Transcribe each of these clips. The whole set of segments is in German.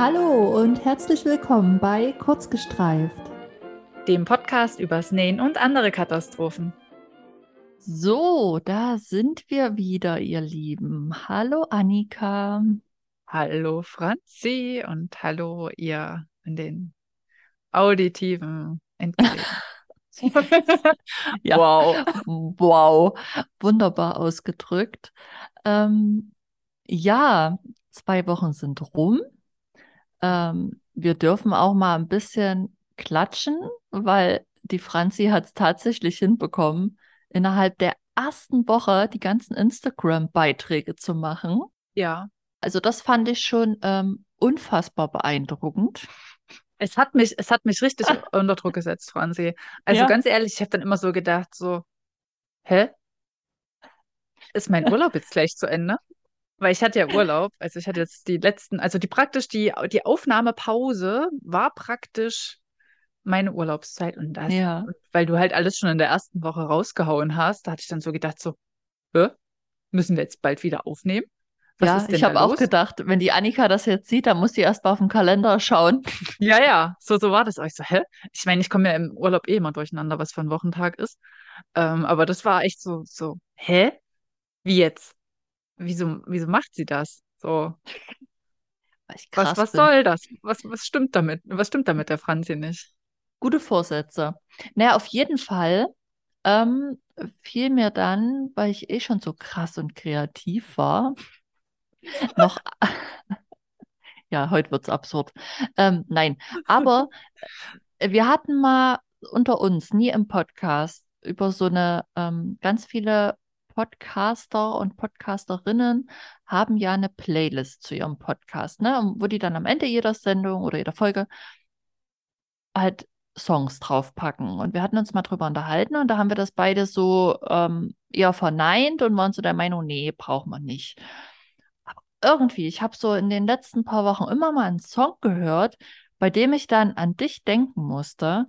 Hallo und herzlich willkommen bei Kurzgestreift, dem Podcast übers Nähen und andere Katastrophen. So, da sind wir wieder, ihr Lieben. Hallo Annika. Hallo Franzi und hallo ihr in den auditiven Endgeräten. ja. Wow. Wow. Wunderbar ausgedrückt. Ähm, ja, zwei Wochen sind rum. Ähm, wir dürfen auch mal ein bisschen klatschen, weil die Franzi hat es tatsächlich hinbekommen, innerhalb der ersten Woche die ganzen Instagram-Beiträge zu machen. Ja. Also das fand ich schon ähm, unfassbar beeindruckend. Es hat mich, es hat mich richtig unter Druck gesetzt, Franzi. Also ja. ganz ehrlich, ich habe dann immer so gedacht, so, hä? Ist mein Urlaub jetzt gleich zu Ende? Weil ich hatte ja Urlaub, also ich hatte jetzt die letzten, also die praktisch die, die Aufnahmepause war praktisch meine Urlaubszeit und das, ja. weil du halt alles schon in der ersten Woche rausgehauen hast, da hatte ich dann so gedacht, so, Hä? müssen wir jetzt bald wieder aufnehmen? Was ja, ich habe auch gedacht, wenn die Annika das jetzt sieht, dann muss die erst mal auf den Kalender schauen. Ja, ja, so, so war das. auch. Ich so, hä? Ich meine, ich komme ja im Urlaub eh immer durcheinander, was für ein Wochentag ist. Ähm, aber das war echt so, so, hä? Wie jetzt? Wieso, wieso macht sie das? So. was, was soll das? Was, was stimmt damit? Was stimmt damit der Franzi nicht? Gute Vorsätze. Naja, auf jeden Fall ähm, fiel mir dann, weil ich eh schon so krass und kreativ war, noch. ja, heute wird es absurd. Ähm, nein, aber äh, wir hatten mal unter uns, nie im Podcast, über so eine ähm, ganz viele Podcaster und Podcasterinnen haben ja eine Playlist zu ihrem Podcast, ne? wo die dann am Ende jeder Sendung oder jeder Folge halt Songs draufpacken. Und wir hatten uns mal drüber unterhalten und da haben wir das beide so ähm, eher verneint und waren so der Meinung, nee, braucht man nicht. Aber irgendwie, ich habe so in den letzten paar Wochen immer mal einen Song gehört, bei dem ich dann an dich denken musste.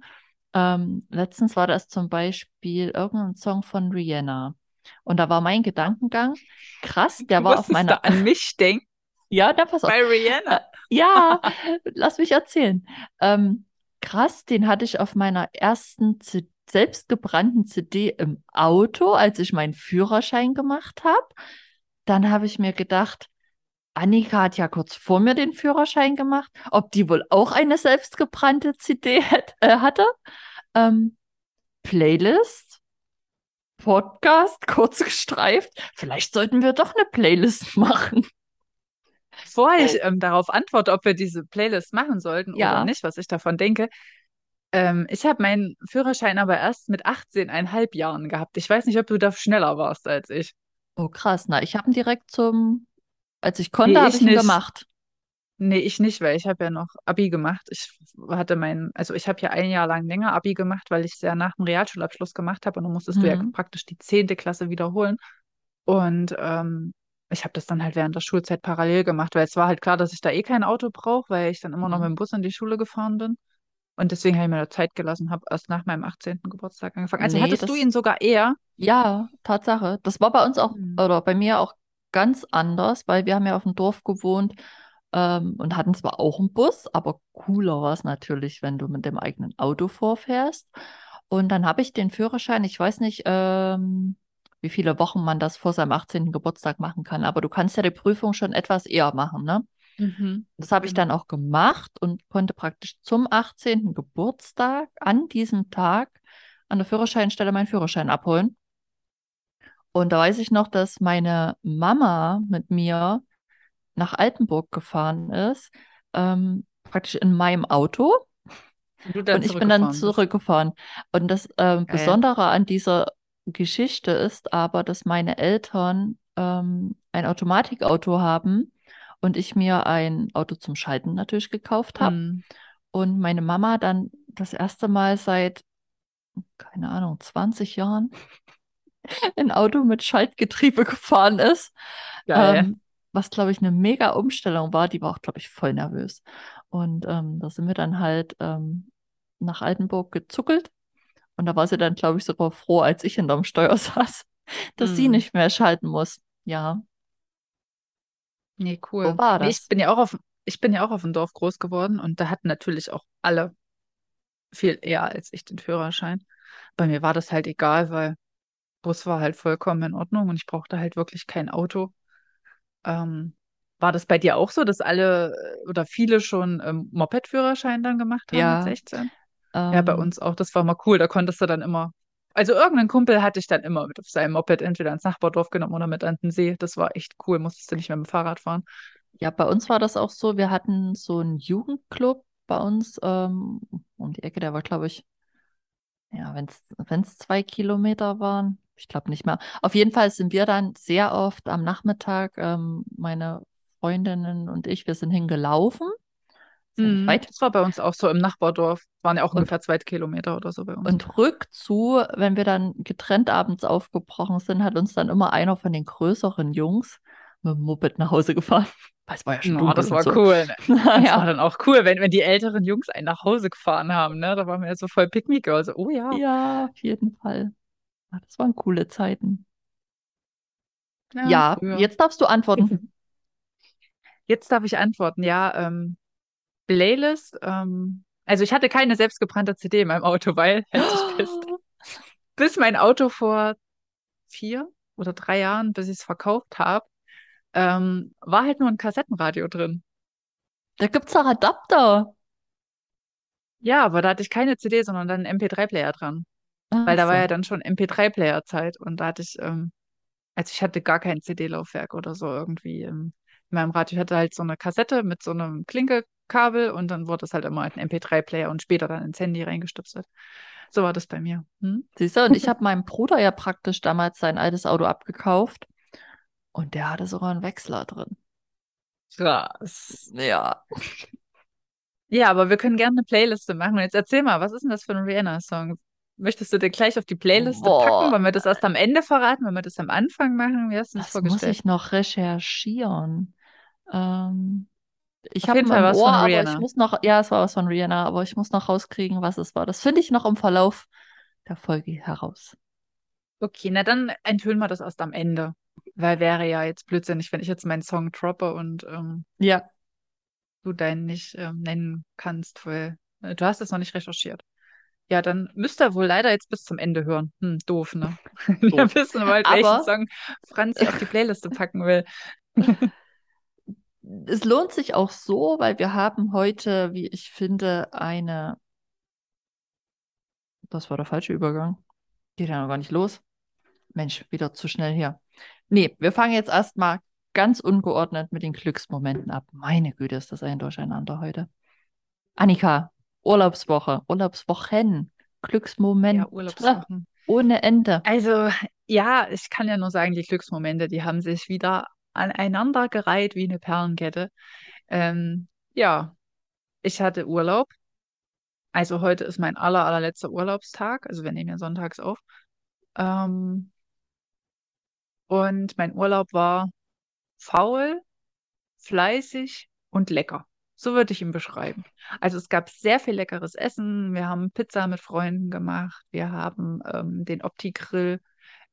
Ähm, letztens war das zum Beispiel irgendein Song von Rihanna. Und da war mein Gedankengang, krass, der du war auf meiner. Da an mich denken? Ja, da pass auf. Bei Rihanna. Äh, ja, lass mich erzählen. Ähm, krass, den hatte ich auf meiner ersten C selbstgebrannten CD im Auto, als ich meinen Führerschein gemacht habe. Dann habe ich mir gedacht, Annika hat ja kurz vor mir den Führerschein gemacht, ob die wohl auch eine selbstgebrannte CD hat, äh, hatte. Ähm, Playlist, Podcast, kurz gestreift. Vielleicht sollten wir doch eine Playlist machen. Bevor ich ähm, darauf antworte, ob wir diese Playlist machen sollten ja. oder nicht, was ich davon denke, ähm, ich habe meinen Führerschein aber erst mit 18,5 Jahren gehabt. Ich weiß nicht, ob du da schneller warst als ich. Oh, krass. Na, ich habe ihn direkt zum, als ich konnte, nee, habe ich ihn gemacht. Nee, ich nicht, weil ich habe ja noch Abi gemacht. Ich hatte mein, also ich habe ja ein Jahr lang länger Abi gemacht, weil ich es ja nach dem Realschulabschluss gemacht habe und dann musstest mhm. du ja mhm. praktisch die zehnte Klasse wiederholen. Und ähm, ich habe das dann halt während der Schulzeit parallel gemacht, weil es war halt klar, dass ich da eh kein Auto brauche, weil ich dann immer noch mhm. mit dem Bus in die Schule gefahren bin. Und deswegen habe ich mir da Zeit gelassen, habe erst nach meinem 18. Geburtstag angefangen. Also nee, hattest du ihn sogar eher? Ja, Tatsache. Das war bei uns auch, mhm. oder bei mir auch ganz anders, weil wir haben ja auf dem Dorf gewohnt ähm, und hatten zwar auch einen Bus, aber cooler war es natürlich, wenn du mit dem eigenen Auto vorfährst. Und dann habe ich den Führerschein, ich weiß nicht, ähm, wie viele Wochen man das vor seinem 18. Geburtstag machen kann. Aber du kannst ja die Prüfung schon etwas eher machen, ne? Mhm. Das habe ich dann auch gemacht und konnte praktisch zum 18. Geburtstag an diesem Tag an der Führerscheinstelle meinen Führerschein abholen. Und da weiß ich noch, dass meine Mama mit mir nach Altenburg gefahren ist, ähm, praktisch in meinem Auto. Und, und ich bin dann zurückgefahren. Und das ähm, Besondere an dieser Geschichte ist aber, dass meine Eltern ähm, ein Automatikauto haben und ich mir ein Auto zum Schalten natürlich gekauft habe. Mhm. Und meine Mama dann das erste Mal seit, keine Ahnung, 20 Jahren ein Auto mit Schaltgetriebe gefahren ist. Ähm, was, glaube ich, eine mega Umstellung war. Die war auch, glaube ich, voll nervös. Und ähm, da sind wir dann halt ähm, nach Altenburg gezuckelt und da war sie dann, glaube ich, sogar froh, als ich hinterm Steuer saß, dass mm. sie nicht mehr schalten muss. Ja. Nee, cool. Wo war das? Ich bin ja auch auf, ich bin ja auch auf dem Dorf groß geworden und da hatten natürlich auch alle viel eher als ich den Führerschein. Bei mir war das halt egal, weil Bus war halt vollkommen in Ordnung und ich brauchte halt wirklich kein Auto. Ähm, war das bei dir auch so, dass alle äh, oder viele schon ähm, Moped-Führerschein dann gemacht haben Ja, mit 16? Ja, bei ähm, uns auch. Das war mal cool. Da konntest du dann immer. Also irgendeinen Kumpel hatte ich dann immer mit auf seinem Moped entweder ins Nachbardorf genommen oder mit an den See. Das war echt cool. Musstest du nicht mehr mit dem Fahrrad fahren. ja, bei uns war das auch so. Wir hatten so einen Jugendclub bei uns ähm, um die Ecke. Der war, glaube ich, ja, wenn es zwei Kilometer waren, ich glaube nicht mehr. Auf jeden Fall sind wir dann sehr oft am Nachmittag, ähm, meine Freundinnen und ich, wir sind hingelaufen. Ja Mhm. Das war bei uns auch so im Nachbardorf. Waren ja auch Und, ungefähr zwei Kilometer oder so bei uns. und rückzu, wenn wir dann getrennt abends aufgebrochen sind, hat uns dann immer einer von den größeren Jungs mit dem Moped nach Hause gefahren. Es war ja schon No, das war so. cool. Ne? Das war Naja, dann auch cool, wenn, wenn die älteren Jungs einen nach Hause gefahren haben. Ne? Da waren wir ja so voll Pick-me-Girls. Oh ja. ja, auf jeden Fall. Ja, Das waren coole Zeiten. Ja, Ja, jetzt darfst du antworten. Jetzt darf ich antworten. Ja, ähm, Playlist. Ähm, also ich hatte keine selbstgebrannte CD in meinem Auto, weil, fest, bis mein Auto vor vier oder drei Jahren, bis ich es verkauft habe, ähm, war halt nur ein Kassettenradio drin. Da gibt's auch Adapter. Ja, aber da hatte ich keine CD, sondern dann einen MP3-Player dran. Weil Ach da war so. ja dann schon MP3-Player-Zeit und da hatte ich, ähm, also ich hatte gar kein CD-Laufwerk oder so irgendwie ähm, in meinem Radio. Ich hatte halt so eine Kassette mit so einem Klinkekabel und dann wurde es halt immer ein MP3-Player und später dann ins Handy reingestöpselt. So war das bei mir. Hm? Siehst du, und ich habe meinem Bruder ja praktisch damals sein altes Auto abgekauft und der hatte sogar einen Wechsler drin. Krass. Ja. Ja, aber wir können gerne eine Playliste machen. Und jetzt erzähl mal, was ist denn das für ein Rihanna-Song? Möchtest du den gleich auf die Playliste packen? Wollen wir das erst am Ende verraten? Wollen wir das am Anfang machen? Wie hast du das das muss vorgestellt? ich noch recherchieren. Ähm, ich habe jeden ihn Fall im was Ohr, von aber ich Rihanna. muss noch, ja, es war was von Rihanna, aber ich muss noch rauskriegen, was es war. Das finde ich noch im Verlauf der Folge heraus. Okay, na dann enthüllen wir das erst am Ende. Weil wäre ja jetzt blödsinnig, wenn ich jetzt meinen Song droppe und ähm, Ja, du deinen nicht ähm, nennen kannst, weil äh, du hast es noch nicht recherchiert. Ja, dann müsst ihr wohl leider jetzt bis zum Ende hören. Hm, doof, ne? Doof. wissen wollt, welchen Aber Song Franzi auf die Playliste packen will. es lohnt sich auch so, weil wir haben heute, wie ich finde, eine, das war der falsche Übergang. Geht ja noch gar nicht los. Mensch, wieder zu schnell hier. Nee, wir fangen jetzt erstmal ganz ungeordnet mit den Glücksmomenten ab. Meine Güte, ist das ein Durcheinander heute. Annika, Urlaubswoche, Urlaubswochen, Ja, Glücksmomente Urlaubswochen. ohne Ende. Also, ja, ich kann ja nur sagen, die Glücksmomente, die haben sich wieder aneinandergereiht wie eine Perlenkette. Ähm, ja, ich hatte Urlaub. Also heute ist mein aller, allerletzter Urlaubstag. Also wir nehmen ja sonntags auf. Ähm, und mein Urlaub war faul, fleißig und lecker. So würde ich ihn beschreiben. Also es gab sehr viel leckeres Essen. Wir haben Pizza mit Freunden gemacht. Wir haben ähm, den Opti-Grill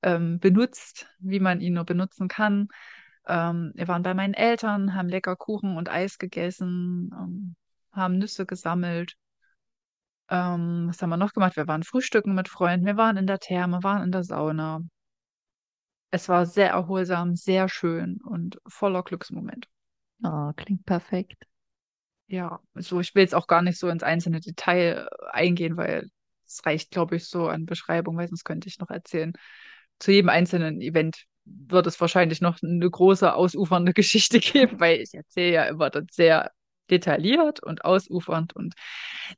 ähm, benutzt, wie man ihn nur benutzen kann. Ähm, wir waren bei meinen Eltern, haben lecker Kuchen und Eis gegessen, ähm, haben Nüsse gesammelt. Ähm, was haben wir noch gemacht? Wir waren frühstücken mit Freunden, wir waren in der Therme, waren in der Sauna. Es war sehr erholsam, sehr schön und voller Glücksmomente. Oh, klingt perfekt. Ja, so ich will jetzt auch gar nicht so ins einzelne Detail äh, eingehen, weil es reicht, glaube ich, so an Beschreibung, weil sonst könnte ich noch erzählen. Zu jedem einzelnen Event wird es wahrscheinlich noch eine große ausufernde Geschichte geben, weil ich erzähle ja immer das sehr detailliert und ausufernd und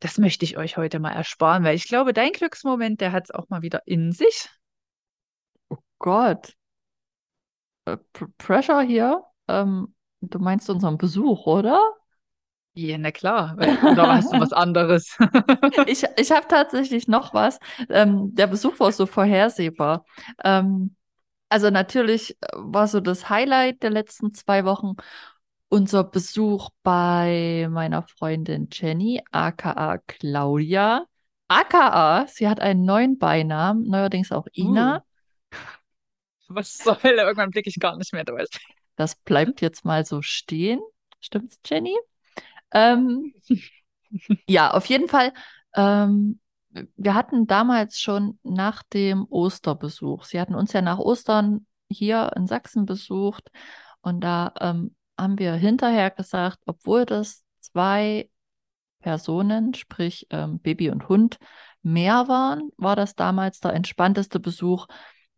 das möchte ich euch heute mal ersparen, weil ich glaube, dein Glücksmoment, der hat es auch mal wieder in sich. Gott, äh, P- Pressure hier. Ähm, du meinst unseren Besuch, oder? Ja, na klar, oder hast du was anderes? Ich, ich habe tatsächlich noch was. Ähm, der Besuch war so vorhersehbar. Ähm, also natürlich äh, war so das Highlight der letzten zwei Wochen unser Besuch bei meiner Freundin Jenny, aka Claudia. AKA, sie hat einen neuen Beinamen, neuerdings auch Uh, Ina. was soll? Irgendwann blicke ich gar nicht mehr durch. Das bleibt jetzt mal so stehen. Stimmt's, Jenny? Ähm, ja, auf jeden Fall. Ähm, wir hatten damals schon nach dem Osterbesuch, sie hatten uns ja nach Ostern hier in Sachsen besucht und da ähm, haben wir hinterher gesagt, obwohl das zwei Personen, sprich ähm, Baby und Hund, mehr waren, war das damals der entspannteste Besuch,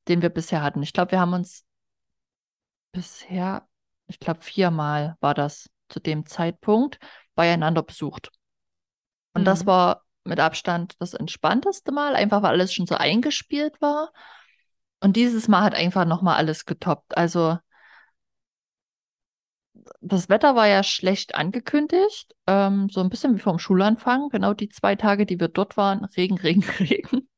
den wir bisher hatten. Ich glaube, wir haben uns bisher, ich glaube, viermal war das zu dem Zeitpunkt beieinander besucht. Und mhm. das war mit Abstand das entspannteste Mal, einfach weil alles schon so eingespielt war. Und dieses Mal hat einfach nochmal alles getoppt. Also das Wetter war ja schlecht angekündigt, ähm, so ein bisschen wie vom Schulanfang. Genau die zwei Tage, die wir dort waren, Regen, Regen, Regen.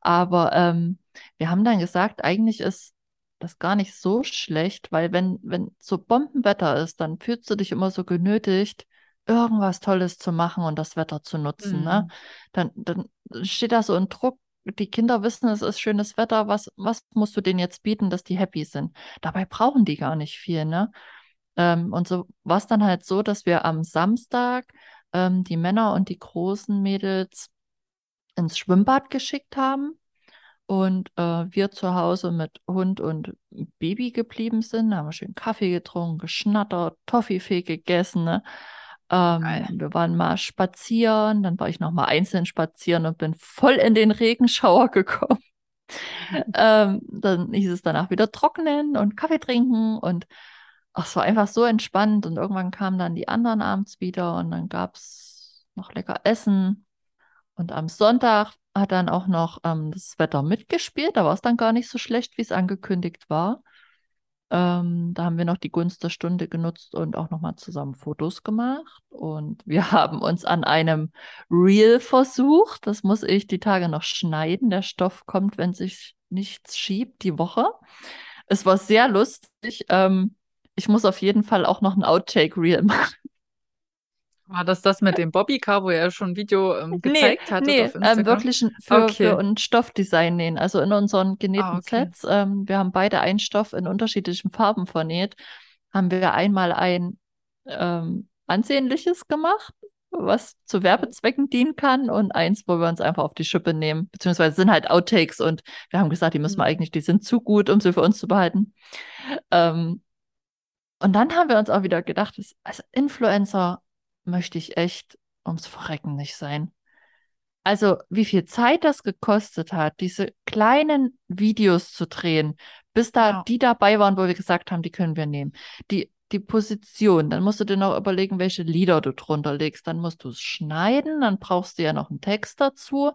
Aber ähm, wir haben dann gesagt, eigentlich ist das gar nicht so schlecht, weil wenn, wenn so Bombenwetter ist, dann fühlst du dich immer so genötigt, irgendwas Tolles zu machen und das Wetter zu nutzen. Ne? Mhm. Ne? Dann, dann steht da so ein Druck, die Kinder wissen, es ist schönes Wetter, was, was musst du denen jetzt bieten, dass die happy sind? Dabei brauchen die gar nicht viel, ne? Ähm, und so war es dann halt so, dass wir am Samstag ähm, die Männer und die großen Mädels ins Schwimmbad geschickt haben und äh, wir zu Hause mit Hund und Baby geblieben sind. Da haben wir schön Kaffee getrunken, geschnattert, Toffifee gegessen. Ne? Ähm, wir waren mal spazieren, dann war ich noch mal einzeln spazieren und bin voll in den Regenschauer gekommen. ähm, dann hieß es danach wieder trocknen und Kaffee trinken und ach, es war einfach so entspannt und irgendwann kamen dann die anderen abends wieder und dann gab es noch lecker Essen und am Sonntag hat dann auch noch ähm, das Wetter mitgespielt, da war es dann gar nicht so schlecht, wie es angekündigt war. Ähm, da haben wir noch die Gunst der Stunde genutzt und auch nochmal zusammen Fotos gemacht. Und wir haben uns an einem Reel versucht. Das muss ich die Tage noch schneiden. Der Stoff kommt, wenn sich nichts schiebt, die Woche. Es war sehr lustig. Ähm, ich muss auf jeden Fall auch noch ein Outtake-Reel machen. War das das mit dem Bobbycar, wo er schon ein Video ähm, gezeigt nee, hat? Nee, ähm, wirklich für, okay. für ein Stoffdesign nähen. Also in unseren genähten ah, okay. Sets. Ähm, wir haben beide einen Stoff in unterschiedlichen Farben vernäht. Haben wir einmal ein ähm, ansehnliches gemacht, was zu Werbezwecken dienen kann und eins, wo wir uns einfach auf die Schippe nehmen. Beziehungsweise sind halt Outtakes und wir haben gesagt, die müssen wir mhm. eigentlich, die sind zu gut, um sie für uns zu behalten. Ähm, und dann haben wir uns auch wieder gedacht, als Influencer möchte ich echt ums Verrecken nicht sein. Also, wie viel Zeit das gekostet hat, diese kleinen Videos zu drehen, bis da ja. die dabei waren, wo wir gesagt haben, die können wir nehmen. Die, die Position, dann musst du dir noch überlegen, welche Lieder du drunter legst. Dann musst du es schneiden, dann brauchst du ja noch einen Text dazu.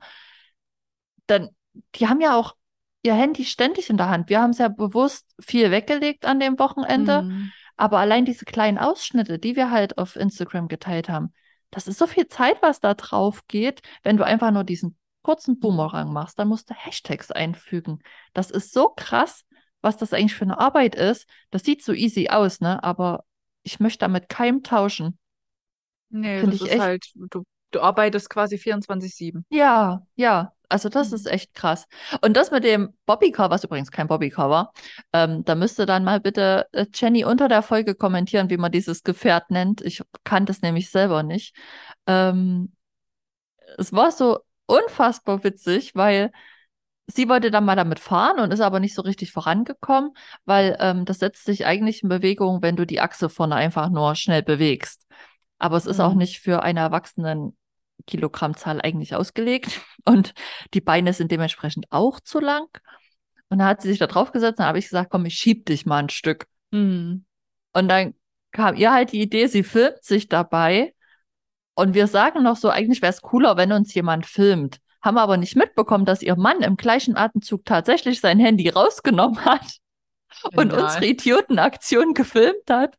Dann, die haben ja auch ihr Handy ständig in der Hand. Wir haben es ja bewusst viel weggelegt an dem Wochenende. Mhm. Aber allein diese kleinen Ausschnitte, die wir halt auf Instagram geteilt haben, das ist so viel Zeit, was da drauf geht, wenn du einfach nur diesen kurzen Boomerang machst, dann musst du Hashtags einfügen. Das ist so krass, was das eigentlich für eine Arbeit ist. Das sieht so easy aus, ne? Aber ich möchte damit keinem tauschen. Nee, Find das ist echt... halt, du, du arbeitest quasi 24-7. Ja, ja. Also das mhm. ist echt krass. Und das mit dem Bobbycar, was übrigens kein Bobbycar war, ähm, da müsste dann mal bitte äh, Jenny unter der Folge kommentieren, wie man dieses Gefährt nennt. Ich kannte es nämlich selber nicht. Ähm, es war so unfassbar witzig, weil sie wollte dann mal damit fahren und ist aber nicht so richtig vorangekommen, weil ähm, das setzt sich eigentlich in Bewegung, wenn du die Achse vorne einfach nur schnell bewegst. Aber es ist auch mhm. nicht für einen Erwachsenen Kilogrammzahl eigentlich ausgelegt und die Beine sind dementsprechend auch zu lang. Und dann hat sie sich da drauf gesetzt, dann habe ich gesagt, komm, ich schieb dich mal ein Stück. Mhm. Und dann kam ihr halt die Idee, sie filmt sich dabei. Und wir sagen noch so, eigentlich wäre es cooler, wenn uns jemand filmt. Haben aber nicht mitbekommen, dass ihr Mann im gleichen Atemzug tatsächlich sein Handy rausgenommen hat und unsere Idiotenaktion gefilmt hat.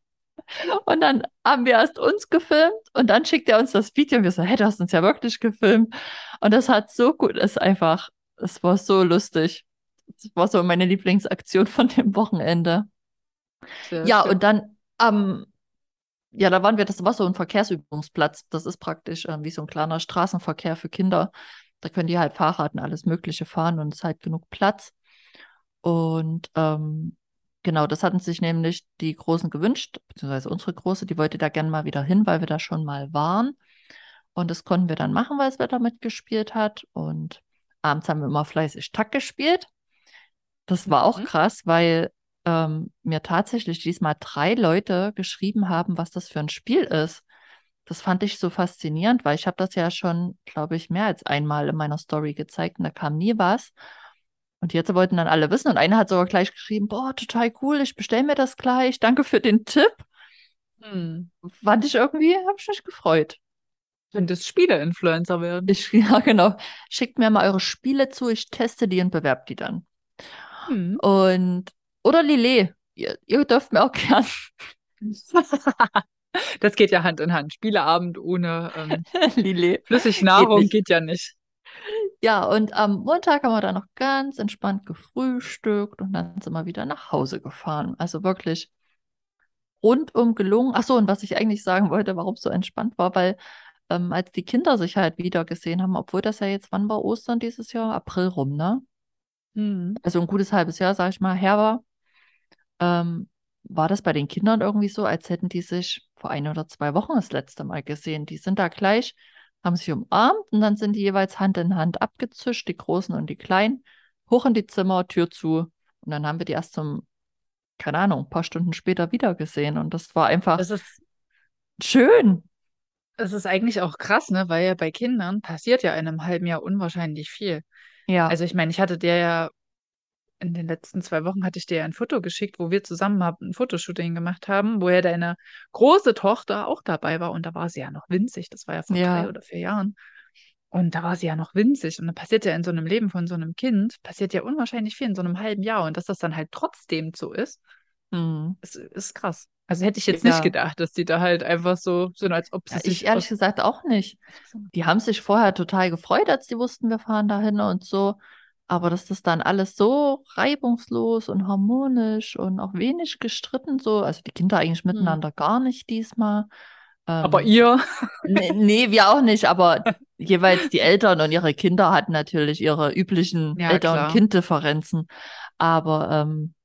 Und dann haben wir erst uns gefilmt und dann schickt er uns das Video und wir so, hey, du hast uns ja wirklich gefilmt. Und das hat so gut, ist einfach, es war so lustig. Das war so meine Lieblingsaktion von dem Wochenende. Sehr ja, schön. und dann ähm, ja, da waren wir, das war so ein Verkehrsübungsplatz. Das ist praktisch äh, wie so ein kleiner Straßenverkehr für Kinder. Da können die halt Fahrrad und alles Mögliche fahren und es ist halt genug Platz. Und ähm, Genau, das hatten sich nämlich die Großen gewünscht, beziehungsweise unsere Große, die wollte da gerne mal wieder hin, weil wir da schon mal waren. Und das konnten wir dann machen, weil das Wetter mitgespielt hat. Und abends haben wir immer fleißig Tack gespielt. Das war auch Mhm. krass, weil ähm, mir tatsächlich diesmal drei Leute geschrieben haben, was das für ein Spiel ist. Das fand ich so faszinierend, weil ich habe das ja schon, glaube ich, mehr als einmal in meiner Story gezeigt und da kam nie was. Und jetzt wollten dann alle wissen und einer hat sogar gleich geschrieben, boah, total cool, ich bestelle mir das gleich, danke für den Tipp. Hm. Fand ich irgendwie, habe ich mich gefreut. Könntest Spiele-Influencer werden. Ich, ja, genau. Schickt mir mal eure Spiele zu, ich teste die und bewerbe die dann. Hm. Und, oder Lillet, ihr, ihr dürft mir auch gern Das geht ja Hand in Hand. Spieleabend ohne ähm, Lillet. Flüssignahrung nicht. geht ja nicht. Ja, und am Montag haben wir dann noch ganz entspannt gefrühstückt und dann sind wir wieder nach Hause gefahren. Also wirklich rundum gelungen. Ach so, und was ich eigentlich sagen wollte, warum es so entspannt war, weil ähm, als die Kinder sich halt wieder gesehen haben, obwohl das ja jetzt, wann war Ostern dieses Jahr? April rum, ne? Hm. Also ein gutes halbes Jahr, sag ich mal, her war, ähm, war das bei den Kindern irgendwie so, als hätten die sich vor ein oder zwei Wochen das letzte Mal gesehen. Die sind da gleich, haben sich umarmt und dann sind die jeweils Hand in Hand abgezischt, die Großen und die Kleinen, hoch in die Zimmer, Tür zu. Und dann haben wir die erst zum, keine Ahnung, ein paar Stunden später wieder gesehen. Und das war einfach Das ist, schön. das ist eigentlich auch krass, ne? Weil ja bei Kindern passiert ja in einem halben Jahr unwahrscheinlich viel. Ja, Also ich meine, ich hatte dir ja in den letzten zwei Wochen hatte ich dir ein Foto geschickt, wo wir zusammen hab- ein Fotoshooting gemacht haben, wo ja deine große Tochter auch dabei war und da war sie ja noch winzig. Das war ja vor Ja. drei oder vier Jahren. Und da war sie ja noch winzig. Und da passiert ja in so einem Leben von so einem Kind, passiert ja unwahrscheinlich viel in so einem halben Jahr. Und dass das dann halt trotzdem so ist, hm. ist, ist krass. Also hätte ich jetzt nicht Ja. gedacht, dass die da halt einfach so sind, als ob sie Ja, sich ich ehrlich gesagt auch nicht. Die haben sich vorher total gefreut, als die wussten, wir fahren dahin und so. Aber dass das dann alles so reibungslos und harmonisch und auch wenig gestritten so, also die Kinder eigentlich miteinander gar nicht diesmal. Aber Ähm, ihr, nee, nee, wir auch nicht, aber jeweils die Eltern und ihre Kinder hatten natürlich ihre üblichen Ja, Eltern- und Kinddifferenzen. Aber ähm,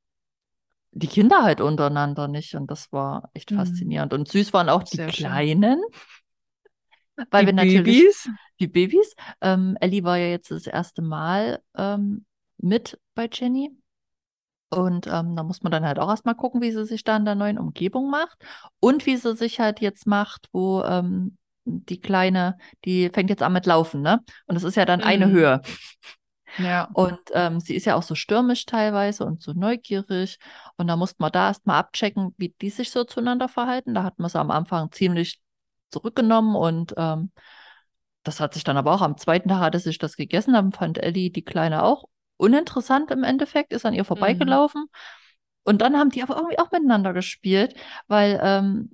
die Kinder halt untereinander nicht. Und das war echt Mhm. faszinierend. Und süß waren auch die Sehr schön. Kleinen. Weil die wir natürlich Babys. Die Babys. Ähm, Ellie war ja jetzt das erste Mal ähm, mit bei Jenny. Und ähm, da muss man dann halt auch erstmal gucken, wie sie sich da in der neuen Umgebung macht. Und wie sie sich halt jetzt macht, wo ähm, die Kleine, die fängt jetzt an mit Laufen, ne? Und es ist ja dann eine Mhm. Höhe. Ja. Und ähm, sie ist ja auch so stürmisch teilweise und so neugierig. Und da musste man da erstmal abchecken, wie die sich so zueinander verhalten. Da hat man sie am Anfang ziemlich zurückgenommen und ähm, das hat sich dann aber auch am zweiten Tag hatte sich das gegessen. Dann fand Ellie die Kleine auch uninteressant im Endeffekt, ist an ihr vorbeigelaufen. Und dann haben die aber irgendwie auch miteinander gespielt, weil ähm,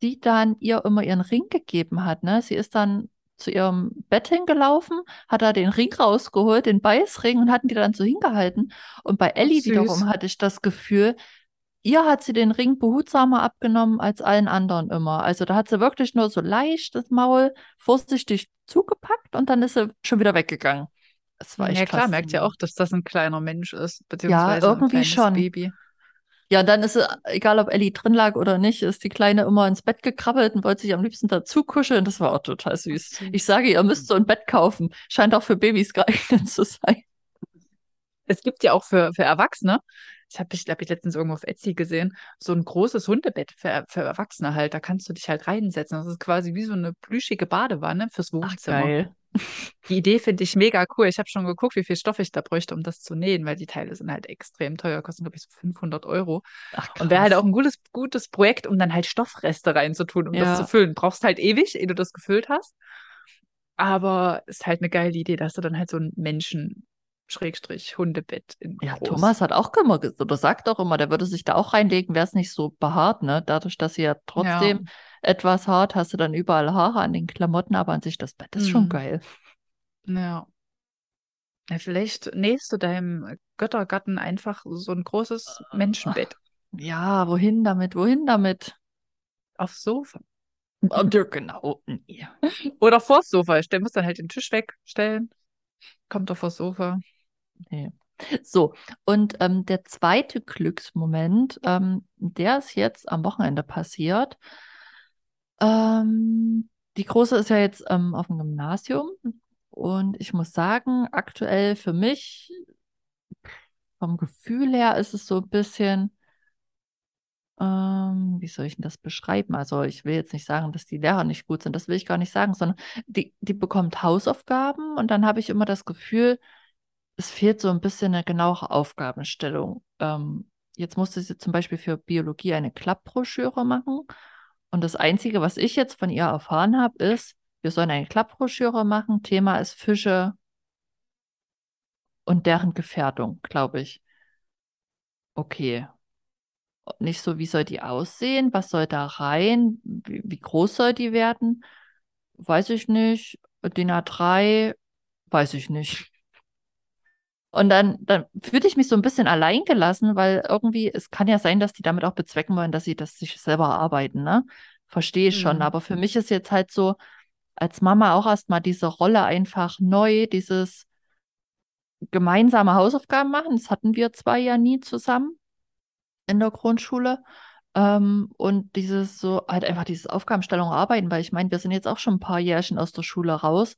sie dann ihr immer ihren Ring gegeben hat. Ne? Sie ist dann zu ihrem Bett hingelaufen, hat da den Ring rausgeholt, den Beißring und hatten die dann so hingehalten. Und bei Ellie süß. wiederum hatte ich das Gefühl, ihr hat sie den Ring behutsamer abgenommen als allen anderen immer. Also da hat sie wirklich nur so leicht das Maul vorsichtig zugepackt und dann ist sie schon wieder weggegangen. Es war echt Ja, klar, merkt ja auch, dass das ein kleiner Mensch ist, beziehungsweise irgendwie ein kleines schon. Baby. Ja, dann ist egal ob Ellie drin lag oder nicht, ist die Kleine immer ins Bett gekrabbelt und wollte sich am liebsten dazu kuscheln. Das war auch total süß. süß. Ich sage, ihr müsst so ein Bett kaufen. Scheint auch für Babys geeignet zu sein. Es gibt ja auch für, für Erwachsene, ich habe ich, hab ich letztens irgendwo auf Etsy gesehen, so ein großes Hundebett für, für Erwachsene halt. Da kannst du dich halt reinsetzen. Das ist quasi wie so eine plüschige Badewanne fürs Ach, Wohnzimmer. geil. Die Idee finde ich mega cool. Ich habe schon geguckt, wie viel Stoff ich da bräuchte, um das zu nähen, weil die Teile sind halt extrem teuer, kosten, glaube ich, so 500 Euro. Ach, Und wäre halt auch ein gutes, gutes Projekt, um dann halt Stoffreste reinzutun, um das Ja. zu füllen. Brauchst halt ewig, ehe du das gefüllt hast. Aber ist halt eine geile Idee, dass du dann halt so ein Menschen, Schrägstrich, Hundebett in Ja, groß. Thomas hat auch immer, oder sagt auch immer, der würde sich da auch reinlegen, wäre es nicht so behaart, ne? Dadurch, dass sie ja trotzdem etwas hart, hast du dann überall Haare an den Klamotten, aber an sich das Bett ist schon Mhm. geil. Ja. ja. Vielleicht nähst du deinem Göttergatten einfach so ein großes Menschenbett Ja, wohin damit? Wohin damit? aufs Sofa. Oh, ja, genau. Nee. Oder vors Sofa. Der muss dann halt den Tisch wegstellen. Kommt doch vors Sofa. Nee. So, und ähm, der zweite Glücksmoment, ähm, der ist jetzt am Wochenende passiert. Ähm, die Große ist ja jetzt ähm, auf dem Gymnasium und ich muss sagen, aktuell für mich, vom Gefühl her, ist es so ein bisschen, ähm, wie soll ich denn das beschreiben? Also ich will jetzt nicht sagen, dass die Lehrer nicht gut sind, das will ich gar nicht sagen, sondern die, die bekommt Hausaufgaben und dann habe ich immer das Gefühl, es fehlt so ein bisschen eine genauere Aufgabenstellung. Ähm, jetzt musste sie zum Beispiel für Biologie eine Klappbroschüre machen. Und das Einzige, was ich jetzt von ihr erfahren habe, ist, wir sollen eine Klappbroschüre machen. Thema ist Fische und deren Gefährdung, glaube ich. Okay. Nicht so, wie soll die aussehen? Was soll da rein? Wie, wie groß soll die werden? Weiß ich nicht. DIN A3, weiß ich nicht. Und dann, dann fühlte ich mich so ein bisschen alleingelassen, weil irgendwie, es kann ja sein, dass die damit auch bezwecken wollen, dass sie das sich selber erarbeiten, ne? Verstehe ich schon. Mhm. Aber für mich ist jetzt halt so, als Mama auch erstmal diese Rolle einfach neu, dieses gemeinsame Hausaufgaben machen. Das hatten wir zwei ja nie zusammen in der Grundschule. Ähm, und dieses so, halt einfach dieses Aufgabenstellung arbeiten, weil ich meine, wir sind jetzt auch schon ein paar Jährchen aus der Schule raus.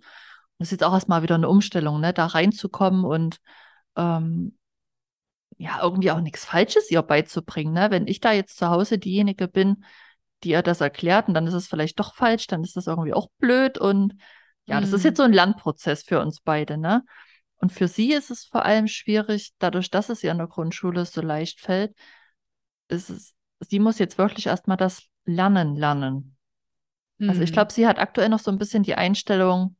Das ist jetzt auch erstmal wieder eine Umstellung, ne, da reinzukommen und ähm, ja, irgendwie auch nichts Falsches ihr beizubringen. Ne? Wenn ich da jetzt zu Hause diejenige bin, die ihr das erklärt und dann ist es vielleicht doch falsch, dann ist das irgendwie auch blöd. Und ja, mhm. das ist jetzt so ein Lernprozess für uns beide, ne? Und für sie ist es vor allem schwierig, dadurch, dass es ihr an der Grundschule so leicht fällt, ist es, sie muss jetzt wirklich erstmal das Lernen lernen. Mhm. Also ich glaube, sie hat aktuell noch so ein bisschen die Einstellung,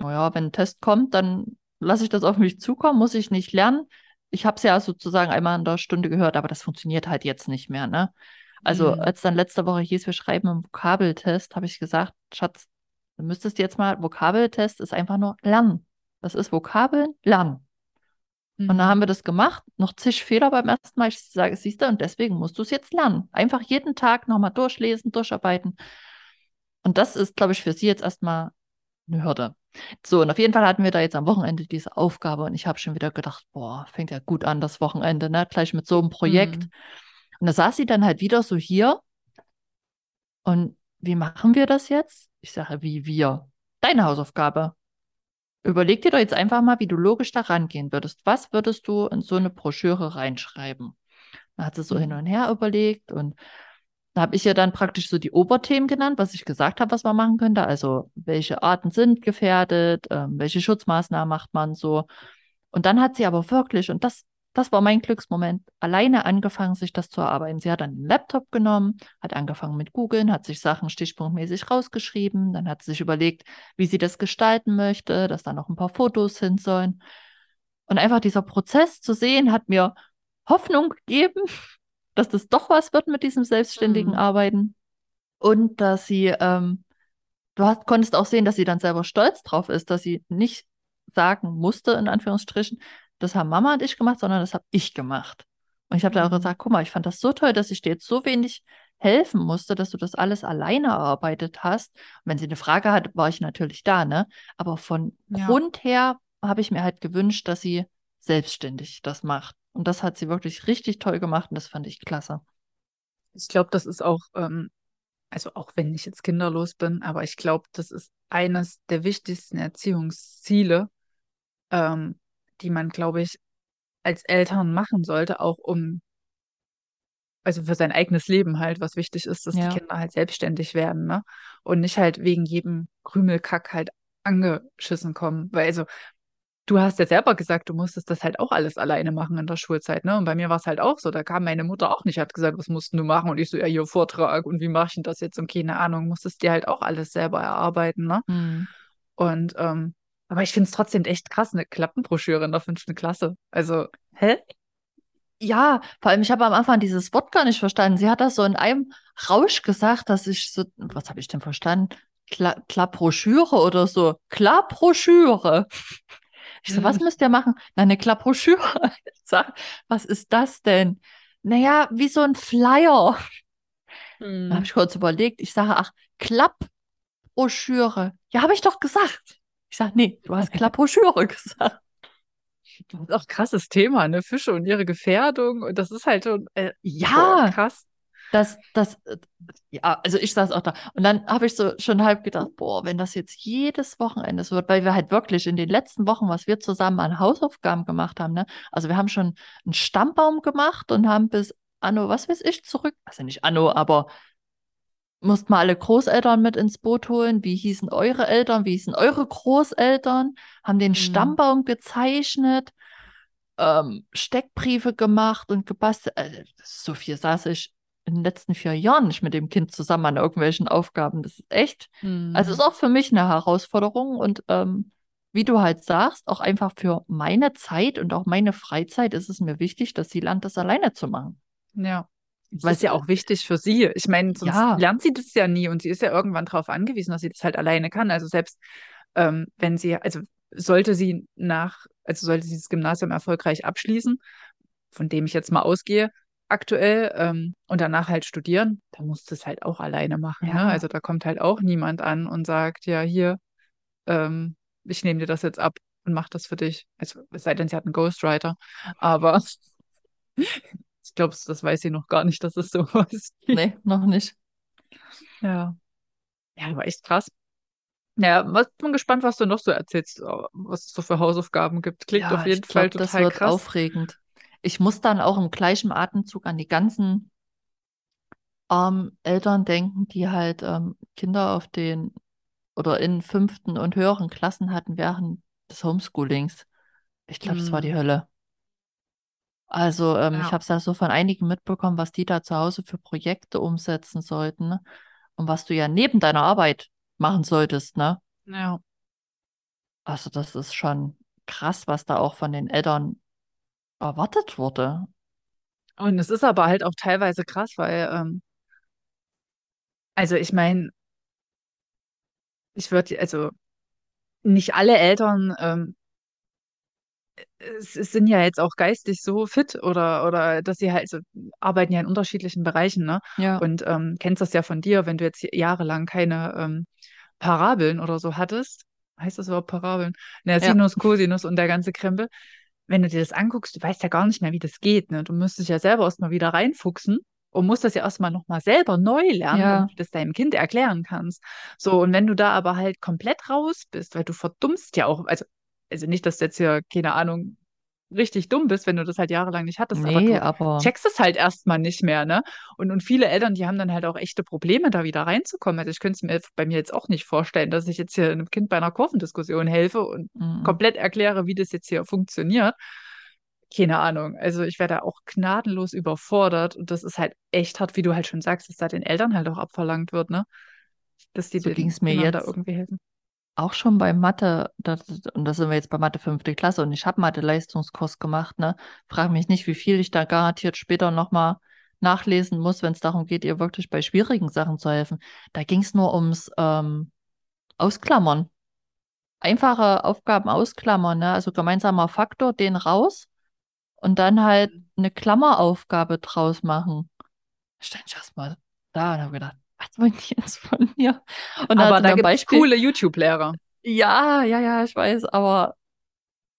naja, wenn ein Test kommt, dann lasse ich das auf mich zukommen, muss ich nicht lernen. Ich habe es ja sozusagen einmal in der Stunde gehört, aber das funktioniert halt jetzt nicht mehr, ne? Also, mhm. als dann letzte Woche hieß, wir schreiben einen Vokabeltest, habe ich gesagt, Schatz, du müsstest jetzt mal, Vokabeltest ist einfach nur lernen. Das ist Vokabeln, lernen. Mhm. Und dann haben wir das gemacht, noch zig Fehler beim ersten Mal. Ich sage, siehst du, und deswegen musst du es jetzt lernen. Einfach jeden Tag nochmal durchlesen, durcharbeiten. Und das ist, glaube ich, für sie jetzt erstmal eine Hürde. So, und auf jeden Fall hatten wir da jetzt am Wochenende diese Aufgabe und ich habe schon wieder gedacht, boah, fängt ja gut an, das Wochenende, ne? Gleich mit so einem Projekt. Mhm. Und da saß sie dann halt wieder so hier und wie machen wir das jetzt? Ich sage, wie wir? Deine Hausaufgabe. Überleg dir doch jetzt einfach mal, wie du logisch da rangehen würdest. Was würdest du in so eine Broschüre reinschreiben? Da hat sie so mhm. hin und her überlegt und da habe ich ja dann praktisch so die Oberthemen genannt, was ich gesagt habe, was man machen könnte. Also welche Arten sind gefährdet, ähm, welche Schutzmaßnahmen macht man so. Und dann hat sie aber wirklich, und das, das war mein Glücksmoment, alleine angefangen, sich das zu erarbeiten. Sie hat dann den Laptop genommen, hat angefangen mit Googeln, hat sich Sachen stichpunktmäßig rausgeschrieben, dann hat sie sich überlegt, wie sie das gestalten möchte, dass da noch ein paar Fotos hin sollen. Und einfach dieser Prozess zu sehen, hat mir Hoffnung gegeben, dass das doch was wird mit diesem selbstständigen mhm. Arbeiten. Und dass sie, ähm, du hast, konntest auch sehen, dass sie dann selber stolz drauf ist, dass sie nicht sagen musste, in Anführungsstrichen, das haben Mama und ich gemacht, sondern das habe ich gemacht. Und ich habe mhm. da auch gesagt, guck mal, ich fand das so toll, dass ich dir jetzt so wenig helfen musste, dass du das alles alleine erarbeitet hast. Und wenn sie eine Frage hat, war ich natürlich da, ne? Aber von ja. Grund her habe ich mir halt gewünscht, dass sie selbstständig das macht. Und das hat sie wirklich richtig toll gemacht und das fand ich klasse. Ich glaube, das ist auch, ähm, also auch wenn ich jetzt kinderlos bin, aber ich glaube, das ist eines der wichtigsten Erziehungsziele, ähm, die man, glaube ich, als Eltern machen sollte, auch um, also für sein eigenes Leben halt, was wichtig ist, dass ja. die Kinder halt selbstständig werden, ne? Und nicht halt wegen jedem Krümelkack halt angeschissen kommen. Weil also du hast ja selber gesagt, du musstest das halt auch alles alleine machen in der Schulzeit, ne? Und bei mir war es halt auch so. Da kam meine Mutter auch nicht, hat gesagt, was musst du machen? Und ich so, ja, hier Vortrag und wie mache ich denn das jetzt? Und keine Ahnung, musstest dir halt auch alles selber erarbeiten, ne? Mhm. Und, ähm, aber ich finde es trotzdem echt krass, eine Klappenbroschüre in der fünften Klasse. Also, hä? Ja, vor allem, ich habe am Anfang dieses Wort gar nicht verstanden. Sie hat das so in einem Rausch gesagt, dass ich so, was habe ich denn verstanden? Kla Klappbroschüre oder so. Klappbroschüre. Ich so, was mhm. müsst ihr machen? Na, eine Klappbroschüre. Ich sag, was ist das denn? Naja, wie so ein Flyer. Mhm. Da habe ich kurz überlegt. Ich sage, ach, Klappbroschüre. Ja, habe ich doch gesagt. Ich sage, nee, du hast Klappbroschüre gesagt. Das ist auch ein krasses Thema, ne? Fische und ihre Gefährdung. Und das ist halt schon äh, Ja, krass. Das, das, äh, ja, also ich saß auch da. Und dann habe ich so schon halb gedacht, boah, wenn das jetzt jedes Wochenende so wird, weil wir halt wirklich in den letzten Wochen, was wir zusammen an Hausaufgaben gemacht haben, ne? Also wir haben schon einen Stammbaum gemacht und haben bis Anno, was weiß ich, zurück, also nicht Anno, aber mussten mal alle Großeltern mit ins Boot holen. Wie hießen eure Eltern? Wie hießen eure Großeltern? Haben den Mhm. Stammbaum gezeichnet, ähm, Steckbriefe gemacht und gebastelt. Also, so viel saß ich in den letzten vier Jahren nicht mit dem Kind zusammen an irgendwelchen Aufgaben. Das ist echt, also ist Mhm. auch für mich eine Herausforderung und ähm, wie du halt sagst, auch einfach für meine Zeit und auch meine Freizeit ist es mir wichtig, dass sie lernt, das alleine zu machen. Ja. Das Weil ist ja auch wichtig für sie. Ich meine, sonst Ja. lernt sie das ja nie und sie ist ja irgendwann darauf angewiesen, dass sie das halt alleine kann. Also selbst ähm, wenn sie, also sollte sie nach, also sollte sie das Gymnasium erfolgreich abschließen, von dem ich jetzt mal ausgehe, aktuell, ähm, und danach halt studieren, dann muss das halt auch alleine machen. Ne? Ja. Also da kommt halt auch niemand an und sagt, ja, hier, ähm, ich nehme dir das jetzt ab und mach das für dich. Also es sei denn, sie hat einen Ghostwriter. Aber ich glaube, das weiß sie noch gar nicht, dass es sowas gibt. Nee, noch nicht. Ja. Ja, aber echt krass. Ja, was, bin gespannt, was du noch so erzählst, äh, was es so für Hausaufgaben gibt. Klingt Ja, auf jeden ich Fall glaube, das total wird krass. aufregend. Ich muss dann auch im gleichen Atemzug an die ganzen ähm, Eltern denken, die halt ähm, Kinder auf den oder in fünften und höheren Klassen hatten während des Homeschoolings. Ich glaube, das war die Hm, Hölle. Also, ähm, ich ja, habe es ja so von einigen mitbekommen, was die da zu Hause für Projekte umsetzen sollten, ne? Und was du ja neben deiner Arbeit machen solltest, ne? ja. Also, das ist schon krass, was da auch von den Eltern erwartet wurde. Und es ist aber halt auch teilweise krass, weil, ähm, also ich meine, ich würde, also nicht alle Eltern ähm, es, es sind ja jetzt auch geistig so fit oder, oder dass sie halt so arbeiten ja in unterschiedlichen Bereichen, ne? Ja, Und ähm, kennst das ja von dir, wenn du jetzt jahrelang keine ähm, Parabeln oder so hattest. Heißt das überhaupt Parabeln? Na, ja, Sinus, Cosinus und der ganze Krempel. Wenn du dir das anguckst, du weißt ja gar nicht mehr, wie das geht, ne? Du müsstest ja selber erstmal wieder reinfuchsen und musst das ja erstmal nochmal selber neu lernen, ja, damit du das deinem Kind erklären kannst. So, und wenn du da aber halt komplett raus bist, weil du verdummst ja auch, also, also nicht, dass du jetzt hier, keine Ahnung, richtig dumm bist, wenn du das halt jahrelang nicht hattest, aber nee, du aber checkst es halt erstmal nicht mehr, ne? Und, und viele Eltern, die haben dann halt auch echte Probleme, da wieder reinzukommen. Also ich könnte es mir bei mir jetzt auch nicht vorstellen, dass ich jetzt hier einem Kind bei einer Kurvendiskussion helfe und mm, komplett erkläre, wie das jetzt hier funktioniert. Keine Ahnung. Also ich werde da auch gnadenlos überfordert und das ist halt echt hart, wie du halt schon sagst, dass da den Eltern halt auch abverlangt wird, ne? Dass die so den mir da irgendwie helfen. Auch schon bei Mathe, das, und da sind wir jetzt bei Mathe fünfte Klasse und ich habe Mathe-Leistungskurs gemacht, ne? Frag mich nicht, wie viel ich da garantiert später nochmal nachlesen muss, wenn es darum geht, ihr wirklich bei schwierigen Sachen zu helfen. Da ging es nur ums ähm, Ausklammern. Einfache Aufgaben ausklammern, ne? Also gemeinsamer Faktor, den raus und dann halt eine Klammeraufgabe draus machen. Stand ich erstmal da und habe gedacht, was wollen die jetzt von mir? Und da Aber da gibt es coole YouTube-Lehrer. Ja, ja, ja, ich weiß, aber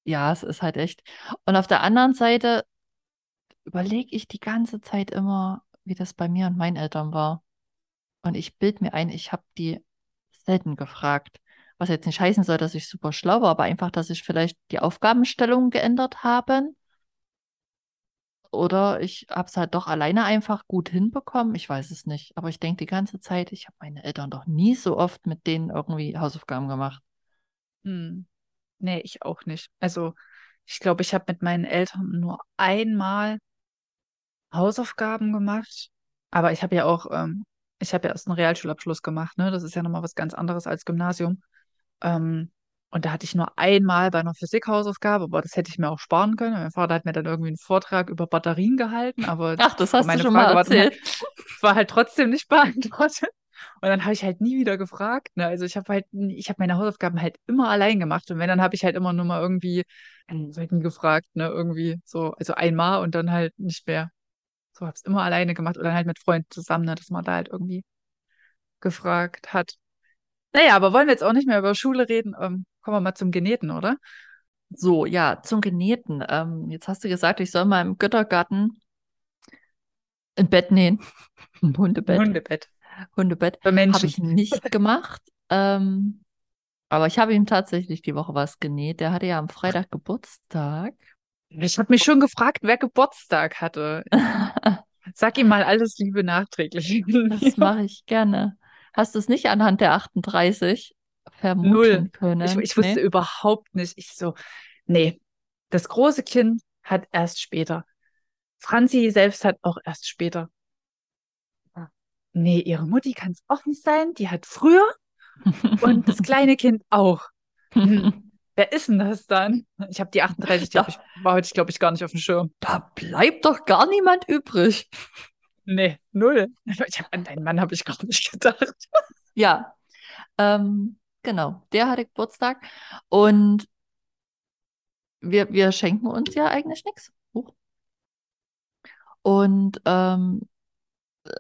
ja, es ist halt echt. Und auf der anderen Seite überlege ich die ganze Zeit immer, wie das bei mir und meinen Eltern war. Und ich bild mir ein, ich habe die selten gefragt. Was jetzt nicht heißen soll, dass ich super schlau war, aber einfach, dass ich vielleicht die Aufgabenstellung geändert habe. Oder ich habe es halt doch alleine einfach gut hinbekommen. Ich weiß es nicht. Aber ich denke die ganze Zeit, ich habe meine Eltern doch nie so oft mit denen irgendwie Hausaufgaben gemacht. Hm. Nee, ich auch nicht. Also, ich glaube, ich habe mit meinen Eltern nur einmal Hausaufgaben gemacht. Aber ich habe ja auch, ähm, ich habe ja erst einen Realschulabschluss gemacht, ne? Das ist ja nochmal was ganz anderes als Gymnasium. Ähm, und da hatte ich nur einmal bei einer Physikhausaufgabe, aber das hätte ich mir auch sparen können. Mein Vater hat mir dann irgendwie einen Vortrag über Batterien gehalten, aber Ach, das hast du meine schon mal Frage war dann halt, erzählt. war halt trotzdem nicht beantwortet. Und dann habe ich halt nie wieder gefragt. Ne? Also ich habe halt, ich habe meine Hausaufgaben halt immer allein gemacht. Und wenn, dann habe ich halt immer nur mal irgendwie Seiten gefragt, ne? Irgendwie so, also einmal und dann halt nicht mehr. So habe es immer alleine gemacht oder halt mit Freunden zusammen, ne? Dass man da halt irgendwie gefragt hat. Naja, aber wollen wir jetzt auch nicht mehr über Schule reden? Ähm, kommen wir mal zum Geneten, oder? So, ja, zum Genähten. Ähm, jetzt hast du gesagt, ich soll mal im Göttergarten ein Bett nähen. Ein Hundebett. Hundebett. Hundebett. Für Menschen. Habe ich nicht gemacht. Ähm, aber ich habe ihm tatsächlich die Woche was genäht. Der hatte ja am Freitag Geburtstag. Ich habe mich schon gefragt, wer Geburtstag hatte. Sag ihm mal alles Liebe nachträglich. Das mache ich gerne. Hast du es nicht anhand der 38 vermuten Null. können? Ich, ich wusste Nee? überhaupt nicht. Ich so, nee, das große Kind hat erst später. Franzi selbst hat auch erst später. Nee, ihre Mutti kann es auch nicht sein. Die hat früher und das kleine Kind auch. Hm. Wer ist denn das dann? Ich habe die 38, die Ja. hab ich, war heute, glaube ich, gar nicht auf dem Schirm. Da bleibt doch gar niemand übrig. Nee, null. Ich hab, an deinen Mann habe ich gar nicht gedacht. Ja, ähm, genau. Der hatte Geburtstag und wir, wir schenken uns ja eigentlich nichts. Und ähm,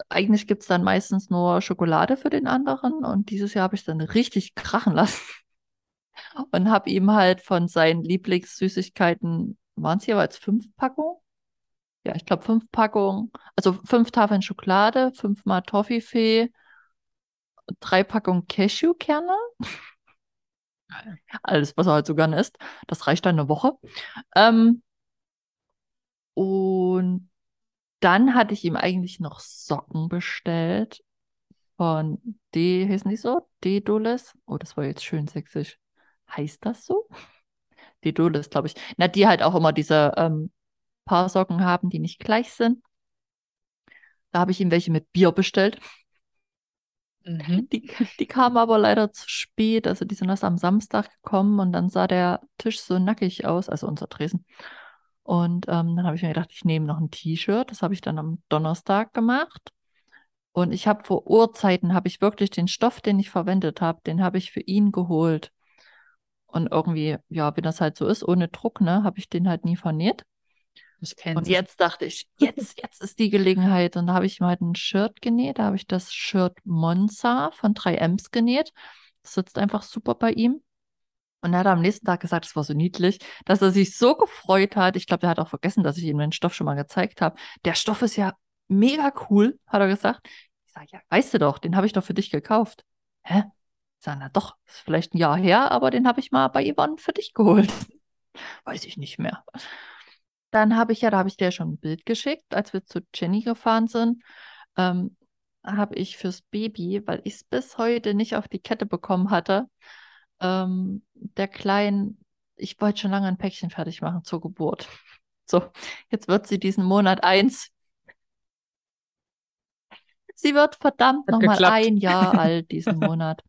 eigentlich gibt es dann meistens nur Schokolade für den anderen. Und dieses Jahr habe ich dann richtig krachen lassen und habe ihm halt von seinen Lieblingssüßigkeiten, waren es jeweils fünf Packungen? Ja, ich glaube fünf Packungen, also fünf Tafeln Schokolade, fünfmal Toffifee, drei Packungen Cashewkerne. Alles, was er halt so gerne isst. Das reicht dann eine Woche. Ähm, und dann hatte ich ihm eigentlich noch Socken bestellt von D, heißen die so? Dedoles. Oh, das war jetzt schön sächsisch. Heißt das so? Dedoles, glaube ich. Na, die halt auch immer diese ähm, paar Socken haben, die nicht gleich sind. Da habe ich ihm welche mit Bier bestellt. Mhm. Die, die kamen aber leider zu spät. Also die sind erst am Samstag gekommen und dann sah der Tisch so nackig aus, also unser Tresen. Und ähm, dann habe ich mir gedacht, ich nehme noch ein T-Shirt. Das habe ich dann am Donnerstag gemacht. Und ich habe vor Urzeiten, habe ich wirklich den Stoff, den ich verwendet habe, den habe ich für ihn geholt. Und irgendwie, ja, wie das halt so ist, ohne Druck, ne, habe ich den halt nie vernäht. Ich kenne Und jetzt dachte ich, jetzt, jetzt ist die Gelegenheit. Und da habe ich mal ein Shirt genäht. Da habe ich das Shirt Monza von 3Ms genäht. Das sitzt einfach super bei ihm. Und er hat am nächsten Tag gesagt, es war so niedlich, dass er sich so gefreut hat. Ich glaube, er hat auch vergessen, dass ich ihm den Stoff schon mal gezeigt habe. Der Stoff ist ja mega cool, hat er gesagt. Ich sage, ja, weißt du doch, den habe ich doch für dich gekauft. Hä? Ich sage, na doch, ist vielleicht ein Jahr her, aber den habe ich mal bei Yvonne für dich geholt. Weiß ich nicht mehr. Dann habe ich ja, da habe ich dir schon ein Bild geschickt, als wir zu Jenny gefahren sind, ähm, habe ich fürs Baby, weil ich es bis heute nicht auf die Kette bekommen hatte, ähm, der Kleinen, ich wollte schon lange ein Päckchen fertig machen zur Geburt. So, jetzt wird sie diesen Monat eins. Sie wird verdammt nochmal ein Jahr alt diesen Monat.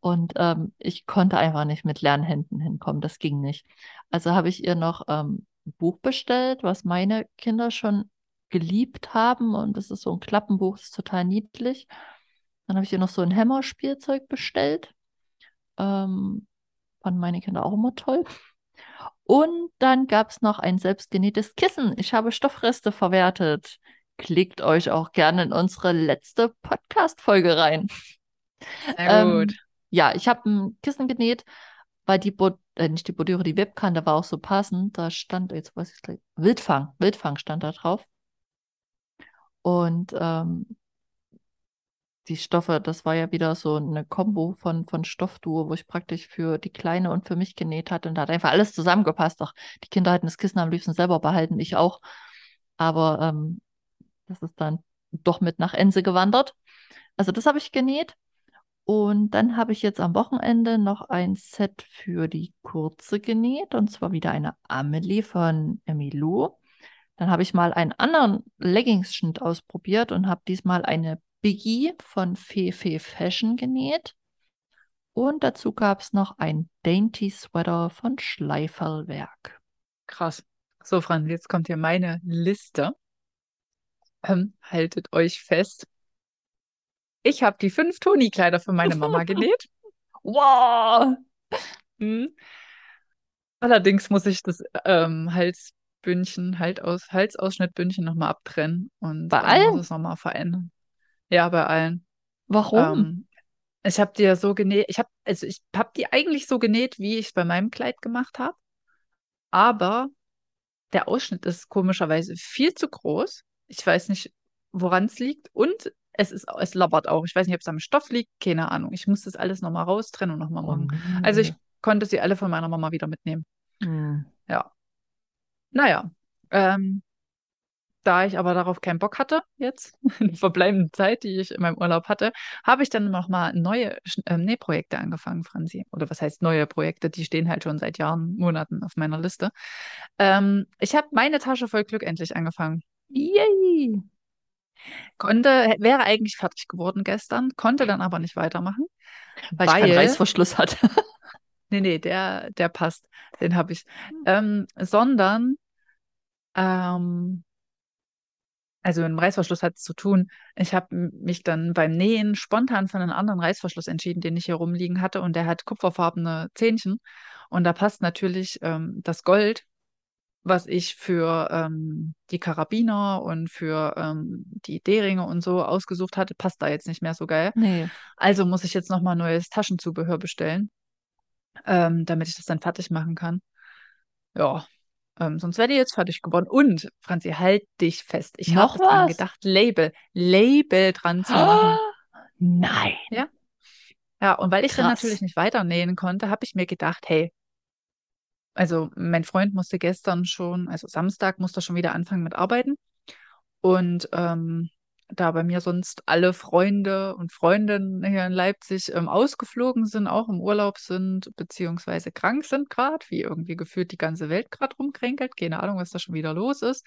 Und ähm, ich konnte einfach nicht mit leeren Händen hinkommen. Das ging nicht. Also habe ich ihr noch ähm, Buch bestellt, was meine Kinder schon geliebt haben. Und das ist so ein Klappenbuch, das ist total niedlich. Dann habe ich ihr noch so ein Hämmerspielzeug bestellt. Ähm, fanden meine Kinder auch immer toll. Und dann gab es noch ein selbstgenähtes Kissen. Ich habe Stoffreste verwertet. Klickt euch auch gerne in unsere letzte Podcast-Folge rein. Sehr Ähm, gut. ja, ich habe ein Kissen genäht, weil die, Bo äh, nicht die Bordüre, die Webkante war auch so passend. Da stand, jetzt weiß ich gleich, Wildfang, Wildfang stand da drauf. Und ähm, die Stoffe, das war ja wieder so eine Kombo von, von Stoffduo, wo ich praktisch für die Kleine und für mich genäht hatte. Und da hat einfach alles zusammengepasst. Auch die Kinder hätten das Kissen am liebsten selber behalten, ich auch. Aber ähm, das ist dann doch mit nach Ense gewandert. Also das habe ich genäht. Und dann habe ich jetzt am Wochenende noch ein Set für die Kurze genäht. Und zwar wieder eine Amelie von Emilou. Dann habe ich mal einen anderen Leggings-Schnitt ausprobiert und habe diesmal eine Biggie von Fefe Fashion genäht. Und dazu gab es noch ein Dainty Sweater von Schleiferlwerk. Krass. So, Franz, jetzt kommt hier meine Liste. Ähm, haltet euch fest. Ich habe die fünf Toni-Kleider für meine Mama genäht. Wow! Hm. Allerdings muss ich das ähm, Halsbündchen, halt aus, Halsausschnittbündchen nochmal abtrennen und Bei äh, muss allen? es nochmal verändern. Ja, bei allen. Warum? Ähm, ich habe die ja so genäht, ich habe, also ich habe die eigentlich so genäht, wie ich es bei meinem Kleid gemacht habe. aber der Ausschnitt ist komischerweise viel zu groß. Ich weiß nicht, woran es liegt. Und es ist, es labbert auch. Ich weiß nicht, ob es am Stoff liegt, keine Ahnung. Ich muss das alles nochmal raustrennen und nochmal Oh, machen. nee. Also ich konnte sie alle von meiner Mama wieder mitnehmen. Hm. Ja. Naja, ähm, da ich aber darauf keinen Bock hatte, jetzt, in der verbleibenden Zeit, die ich in meinem Urlaub hatte, habe ich dann nochmal neue ähm, Nähprojekte angefangen, Franzi. Oder was heißt neue Projekte? Die stehen halt schon seit Jahren, Monaten auf meiner Liste. Ähm, ich habe meine Tasche voll Glück endlich angefangen. Yay! Konnte, wäre eigentlich fertig geworden gestern, konnte dann aber nicht weitermachen, Weil ich keinen weil, Reißverschluss hatte. nee, nee, der, der passt, den habe ich. Ähm, sondern, ähm, also mit dem Reißverschluss hat es zu tun. Ich habe mich dann beim Nähen spontan für einen anderen Reißverschluss entschieden, den ich hier rumliegen hatte. Und der hat kupferfarbene Zähnchen. Und da passt natürlich ähm, das Gold, was ich für ähm, die Karabiner und für ähm, die D-Ringe und so ausgesucht hatte, passt da jetzt nicht mehr so geil. Nee. Also muss ich jetzt nochmal neues Taschenzubehör bestellen, ähm, damit ich das dann fertig machen kann. Ja, ähm, sonst wäre die jetzt fertig geworden. Und, Franzi, halt dich fest. Ich habe dran gedacht, Label, Label dran zu machen. Nein. Ja, und weil ich dann Krass. natürlich nicht weiternähen konnte, habe ich mir gedacht, hey, also mein Freund musste gestern schon, also Samstag musste er schon wieder anfangen mit Arbeiten. Und ähm, da bei mir sonst alle Freunde und Freundinnen hier in Leipzig ähm, ausgeflogen sind, auch im Urlaub sind, beziehungsweise krank sind gerade, wie irgendwie gefühlt die ganze Welt gerade rumkränkelt, keine Ahnung, was da schon wieder los ist,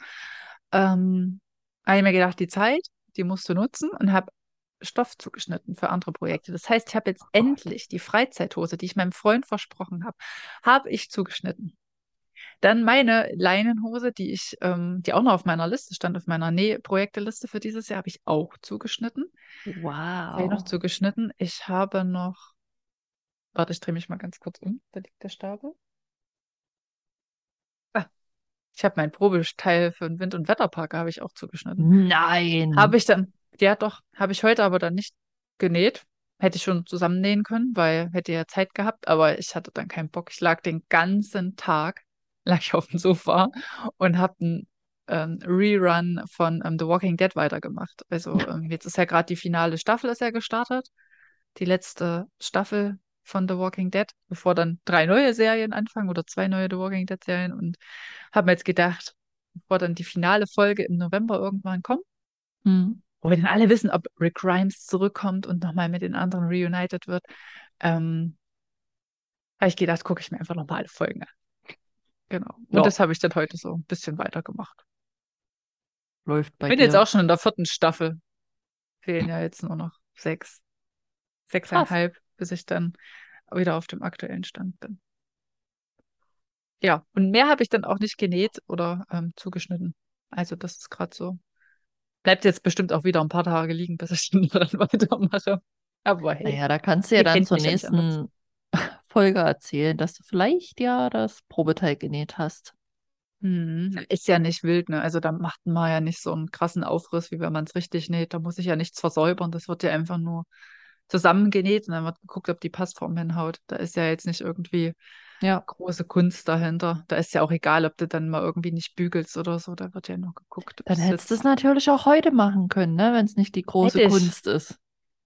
ähm, habe ich mir gedacht, die Zeit, die musst du nutzen und habe Stoff zugeschnitten für andere Projekte. Das heißt, ich habe jetzt endlich die Freizeithose, die ich meinem Freund versprochen habe, habe ich zugeschnitten. Dann meine Leinenhose, die ich, ähm, die auch noch auf meiner Liste stand, auf meiner Nähprojekteliste für dieses Jahr, habe ich auch zugeschnitten. Habe ich noch Wow. zugeschnitten? Ich habe noch, warte, ich drehe mich mal ganz kurz um. Da liegt der Stapel. Ah, ich habe mein Probesteil für den Wind- und Wetterpark habe ich auch zugeschnitten. Nein. Habe ich dann, ja doch, habe ich heute aber dann nicht genäht. Hätte ich schon zusammennähen können, weil hätte ja Zeit gehabt, aber ich hatte dann keinen Bock. Ich lag den ganzen Tag, lag ich auf dem Sofa und habe einen ähm, Rerun von ähm, The Walking Dead weitergemacht. Also ähm, jetzt ist ja gerade die finale Staffel ist ja gestartet. Die letzte Staffel von The Walking Dead, bevor dann drei neue Serien anfangen oder zwei neue The Walking Dead Serien und habe mir jetzt gedacht, bevor dann die finale Folge im November irgendwann kommt, Hm. Wo wir dann alle wissen, ob Rick Grimes zurückkommt und nochmal mit den anderen reunited wird, ähm, habe ich gedacht, gucke ich mir einfach nochmal alle Folgen an. Genau. Und Ja. das habe ich dann heute so ein bisschen weitergemacht. Läuft bei Bin jetzt dir. auch schon in der vierten Staffel. Fehlen ja jetzt nur noch sechs, sechseinhalb, bis ich dann wieder auf dem aktuellen Stand bin. Ja, und mehr habe ich dann auch nicht genäht oder ähm, zugeschnitten. Also das ist gerade so. Bleibt jetzt bestimmt auch wieder ein paar Tage liegen, bis ich dann dann weitermache. Aber hey, Naja, da kannst du ja dann zur nächsten Folge erzählen, dass du vielleicht ja das Probeteil genäht hast. Hm, ist ja nicht wild, ne? Also da macht man ja nicht so einen krassen Aufriss, wie wenn man es richtig näht. Da muss ich ja nichts versäubern. Das wird ja einfach nur zusammengenäht und dann wird geguckt, ob die Passform hinhaut. Da ist ja jetzt nicht irgendwie Ja, große Kunst dahinter. Da ist ja auch egal, ob du dann mal irgendwie nicht bügelst oder so. Da wird ja nur geguckt, dann es hättest du es natürlich auch heute machen können, ne? Wenn es nicht die große Hätte ich. Kunst ist.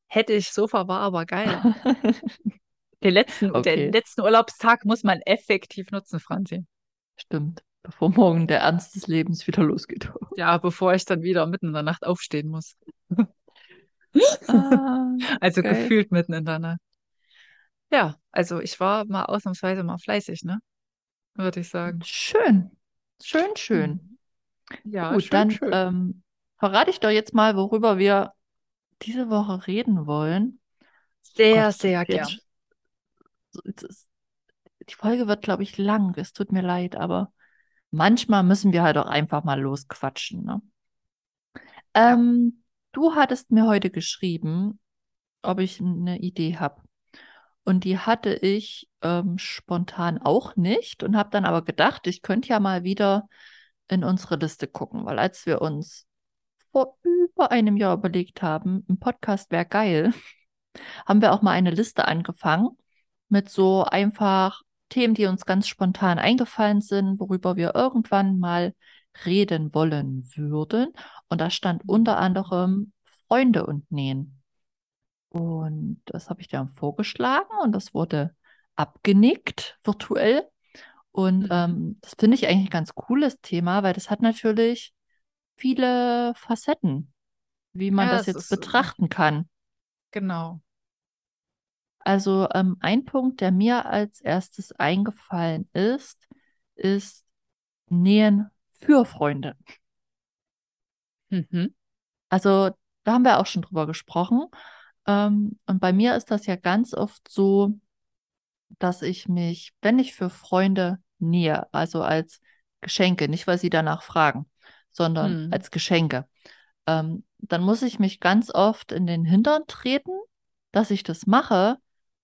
Hätte ich, Sofa war aber geil. Den letzten, den Okay, letzten Urlaubstag muss man effektiv nutzen, Franzi. stimmt. Bevor morgen der Ernst des Lebens wieder losgeht. Ja, bevor ich dann wieder mitten in der Nacht aufstehen muss. Ah, Also geil. gefühlt mitten in der Nacht. Ja, also ich war mal ausnahmsweise mal fleißig, ne? Würde ich sagen. Schön. Schön, schön. Hm. Ja, Gut, schön, dann schön. ähm, verrate ich doch jetzt mal, worüber wir diese Woche reden wollen. Sehr, Gott, sehr jetzt, gern. die Folge wird, glaube ich, lang. Es tut mir leid, aber manchmal müssen wir halt auch einfach mal losquatschen. Ne? Ähm, du hattest mir heute geschrieben, ob ich eine Idee habe. Und die hatte ich ähm, spontan auch nicht und habe dann aber gedacht, ich könnte ja mal wieder in unsere Liste gucken, weil als wir uns vor über einem Jahr überlegt haben, ein Podcast wäre geil, haben wir auch mal eine Liste angefangen mit so einfach Themen, die uns ganz spontan eingefallen sind, worüber wir irgendwann mal reden wollen würden. Und da stand unter anderem Freunde und Nähen. Und das habe ich dann vorgeschlagen und das wurde abgenickt virtuell. Und mhm. ähm, das finde ich eigentlich ein ganz cooles Thema, weil das hat natürlich viele Facetten, wie man ja, das jetzt äh, betrachten kann. Genau. Also ähm, ein Punkt, der mir als erstes eingefallen ist, ist Nähen für Freunde. Mhm. Also da haben wir auch schon drüber gesprochen. Ähm, und bei mir ist das ja ganz oft so, dass ich mich, wenn ich für Freunde nähe, also als Geschenke, nicht weil sie danach fragen, sondern hm. als Geschenke, ähm, dann muss ich mich ganz oft in den Hintern treten, dass ich das mache.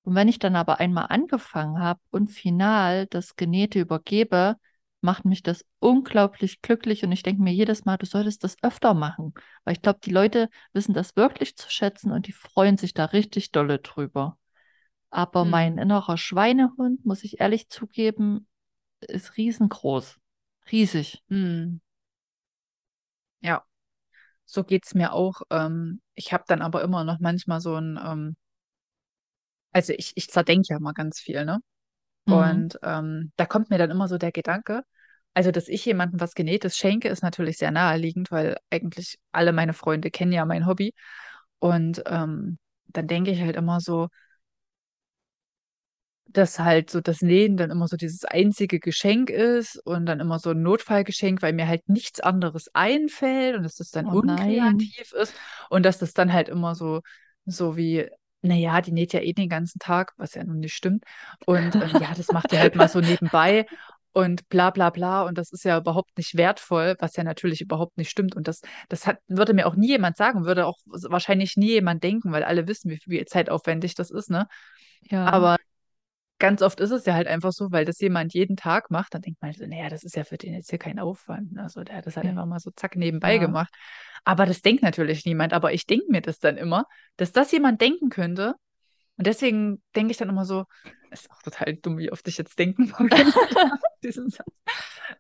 Und wenn ich dann aber einmal angefangen habe und final das Genähte übergebe, macht mich das unglaublich glücklich und ich denke mir jedes Mal, du solltest das öfter machen, weil ich glaube, die Leute wissen das wirklich zu schätzen und die freuen sich da richtig dolle drüber. Aber hm. mein innerer Schweinehund, muss ich ehrlich zugeben, ist riesengroß. Riesig. Hm. Ja, so geht es mir auch. Ähm, ich habe dann aber immer noch manchmal so ein, ähm, also ich, ich zerdenke ja mal ganz viel, ne? Mhm. Und ähm, da kommt mir dann immer so der Gedanke, also dass ich jemandem was Genähtes schenke, ist natürlich sehr naheliegend, weil eigentlich alle meine Freunde kennen ja mein Hobby. Und ähm, dann denke ich halt immer so, dass halt so das Nähen dann immer so dieses einzige Geschenk ist und dann immer so ein Notfallgeschenk, weil mir halt nichts anderes einfällt und dass das dann oh unkreativ ist und dass das dann halt immer so, so wie, naja, die näht ja eh den ganzen Tag, was ja nun nicht stimmt. Und ähm, ja, das macht ihr halt mal so nebenbei und bla bla bla und das ist ja überhaupt nicht wertvoll, was ja natürlich überhaupt nicht stimmt und das, das hat, würde mir auch nie jemand sagen, würde auch wahrscheinlich nie jemand denken, weil alle wissen, wie viel zeitaufwendig das ist, ne? Ja. Aber ganz oft ist es ja halt einfach so, weil das jemand jeden Tag macht, dann denkt man so, naja, das ist ja für den jetzt hier kein Aufwand. Ne? Also der hat das halt einfach mal so zack nebenbei ja. gemacht. Aber das denkt natürlich niemand. Aber ich denke mir das dann immer, dass das jemand denken könnte. Und deswegen denke ich dann immer so, ist auch total dumm, wie oft ich jetzt denken diesen Satz.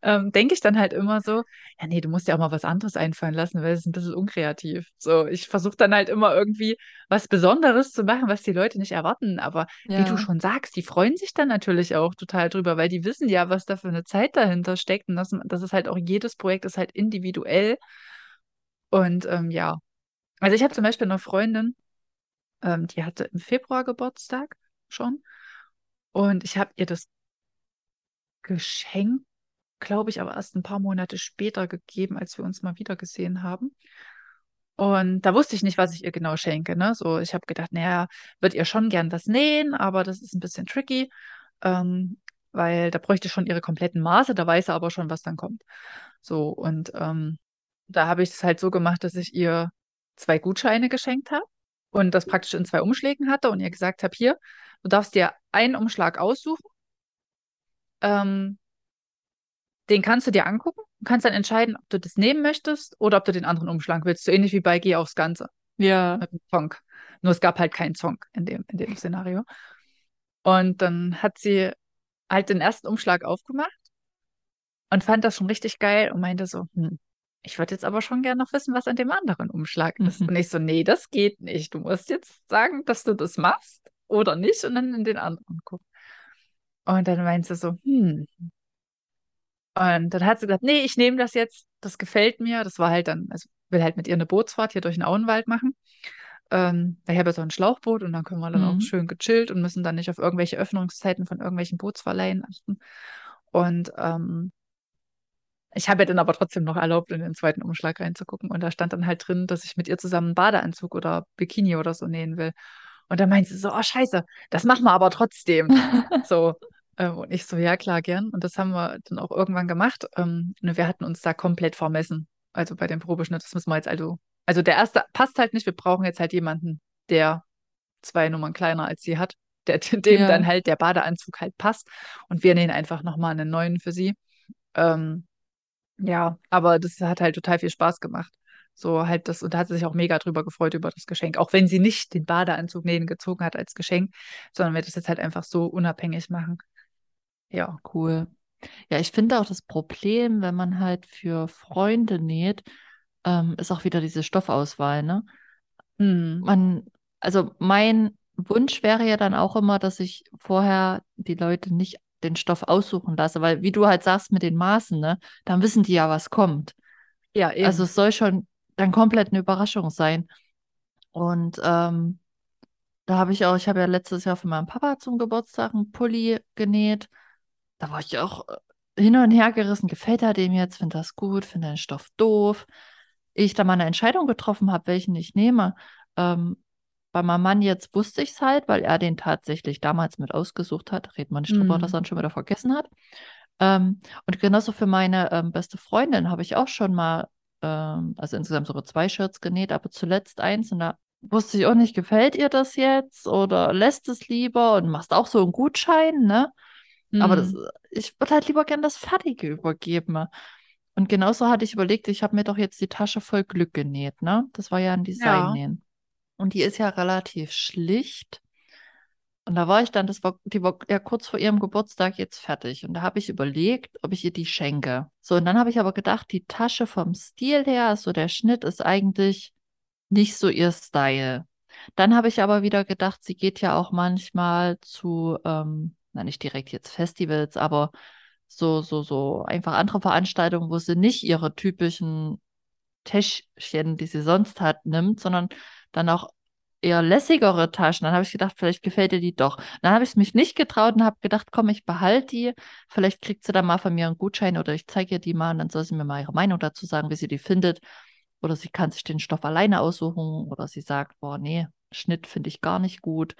Ähm, denke ich dann halt immer so, ja, nee, du musst ja auch mal was anderes einfallen lassen, weil es ist ein bisschen unkreativ. So, ich versuche dann halt immer irgendwie was Besonderes zu machen, was die Leute nicht erwarten. Aber ja. wie du schon sagst, die freuen sich dann natürlich auch total drüber, weil die wissen ja, was da für eine Zeit dahinter steckt. Und das, das ist halt auch jedes Projekt ist halt individuell. Und ähm, ja, also ich habe zum Beispiel eine Freundin, ähm, die hatte im Februar Geburtstag schon. Und ich habe ihr das Geschenk, glaube ich, aber erst ein paar Monate später gegeben, als wir uns mal wieder gesehen haben. Und da wusste ich nicht, was ich ihr genau schenke. Ne? So, ich habe gedacht, naja, wird ihr schon gern das nähen, aber das ist ein bisschen tricky, ähm, weil da bräuchte schon ihre kompletten Maße, da weiß er aber schon, was dann kommt. So, und ähm, da habe ich es halt so gemacht, dass ich ihr zwei Gutscheine geschenkt habe und das praktisch in zwei Umschlägen hatte und ihr gesagt habe, hier, du darfst dir einen Umschlag aussuchen. Ähm, den kannst du dir angucken und kannst dann entscheiden, ob du das nehmen möchtest oder ob du den anderen Umschlag willst. So ähnlich wie bei Geh aufs Ganze. Ja. Mit dem Song. Nur es gab halt keinen Song in dem, in dem Szenario. Und dann hat sie halt den ersten Umschlag aufgemacht und fand das schon richtig geil und meinte so, hm, ich würde jetzt aber schon gerne noch wissen, was an dem anderen Umschlag ist. Mhm. Und ich so, nee, das geht nicht. Du musst jetzt sagen, dass du das machst oder nicht und dann in den anderen gucken. Und dann meint sie so, hm. Und dann hat sie gesagt, nee, ich nehme das jetzt, das gefällt mir. Das war halt dann, also will halt mit ihr eine Bootsfahrt hier durch den Auenwald machen. Ähm, ich habe ja so ein Schlauchboot und dann können wir dann mhm. auch schön gechillt und müssen dann nicht auf irgendwelche Öffnungszeiten von irgendwelchen Bootsverleihen achten. Und ähm, ich habe ja dann aber trotzdem noch erlaubt, in den zweiten Umschlag reinzugucken. Und da stand dann halt drin, dass ich mit ihr zusammen einen Badeanzug oder Bikini oder so nähen will. Und da meinte sie so, oh scheiße, das machen wir aber trotzdem. so. Ähm, und ich so, ja klar, gern. Und das haben wir dann auch irgendwann gemacht. Ähm, wir hatten uns da komplett vermessen. Also bei dem Probeschnitt, das müssen wir jetzt also. Also der erste passt halt nicht. Wir brauchen jetzt halt jemanden, der zwei Nummern kleiner als sie hat, der, dem ja. dann halt der Badeanzug halt passt. Und wir nähen einfach nochmal einen neuen für sie. Ähm, ja, aber das hat halt total viel Spaß gemacht. So halt das, und da hat sie sich auch mega drüber gefreut über das Geschenk. Auch wenn sie nicht den Badeanzug nähen gezogen hat als Geschenk, sondern wir das jetzt halt einfach so unabhängig machen. Ja. Cool. Ja, ich finde auch das Problem, wenn man halt für Freunde näht, ähm, ist auch wieder diese Stoffauswahl, ne? Hm. Man, also mein Wunsch wäre ja dann auch immer, dass ich vorher die Leute nicht den Stoff aussuchen lasse, weil wie du halt sagst mit den Maßen, ne, dann wissen die ja, was kommt. Ja, eben. Also es soll schon dann komplett eine Überraschung sein. Und ähm, da habe ich auch, ich habe ja letztes Jahr für meinen Papa zum Geburtstag einen Pulli genäht. Da war ich auch äh, hin und her gerissen, gefällt er dem jetzt, finde das gut, finde den Stoff doof. Ich da mal eine Entscheidung getroffen habe, welchen ich nehme. Ähm, bei meinem Mann jetzt wusste ich es halt, weil er den tatsächlich damals mit ausgesucht hat. Redet man nicht drüber, Mhm. dass er ihn schon wieder vergessen hat. Ähm, und genauso für meine ähm, beste Freundin habe ich auch schon mal, ähm, also insgesamt sogar zwei Shirts genäht, aber zuletzt eins und da wusste ich auch nicht, gefällt ihr das jetzt oder lässt es lieber und machst auch so einen Gutschein, ne? Aber das, Mhm. ich würde halt lieber gern das Fertige übergeben. Und genauso hatte ich überlegt, ich habe mir doch jetzt die Tasche voll Glück genäht, ne? Das war ja ein Ja. Und die ist ja relativ schlicht. Und da war ich dann, das war, die war ja kurz vor ihrem Geburtstag jetzt fertig. Und da habe ich überlegt, ob ich ihr die schenke. So, und dann habe ich aber gedacht, die Tasche vom Stil her, also der Schnitt ist eigentlich nicht so ihr Style. Dann habe ich aber wieder gedacht, sie geht ja auch manchmal zu, ähm, na nicht direkt jetzt Festivals, aber so, so, so einfach andere Veranstaltungen, wo sie nicht ihre typischen Täschchen, die sie sonst hat, nimmt, sondern dann auch eher lässigere Taschen. Dann habe ich gedacht, vielleicht gefällt ihr die doch. Dann habe ich es mich nicht getraut und habe gedacht, komm, ich behalte die. Vielleicht kriegt sie dann mal von mir einen Gutschein oder ich zeige ihr die mal und dann soll sie mir mal ihre Meinung dazu sagen, wie sie die findet. Oder sie kann sich den Stoff alleine aussuchen oder sie sagt, boah, nee, Schnitt finde ich gar nicht gut.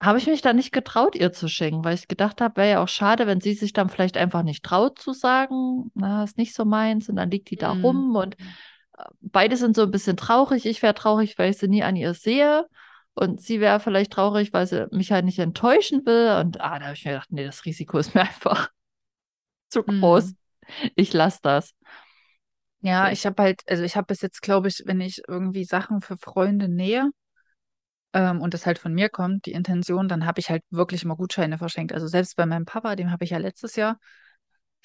Habe ich mich dann nicht getraut, ihr zu schenken, weil ich gedacht habe, wäre ja auch schade, wenn sie sich dann vielleicht einfach nicht traut zu sagen, na, ist nicht so meins und dann liegt die da Mhm. rum und beide sind so ein bisschen traurig. Ich wäre traurig, weil ich sie nie an ihr sehe und sie wäre vielleicht traurig, weil sie mich halt nicht enttäuschen will und ah, da habe ich mir gedacht, nee, das Risiko ist mir einfach zu groß. Mhm. Ich lasse das. Ja, ich habe halt, also ich habe bis jetzt, glaube ich, wenn ich irgendwie Sachen für Freunde nähe, ähm, und das halt von mir kommt, die Intention, dann habe ich halt wirklich immer Gutscheine verschenkt. Also selbst bei meinem Papa, dem habe ich ja letztes Jahr,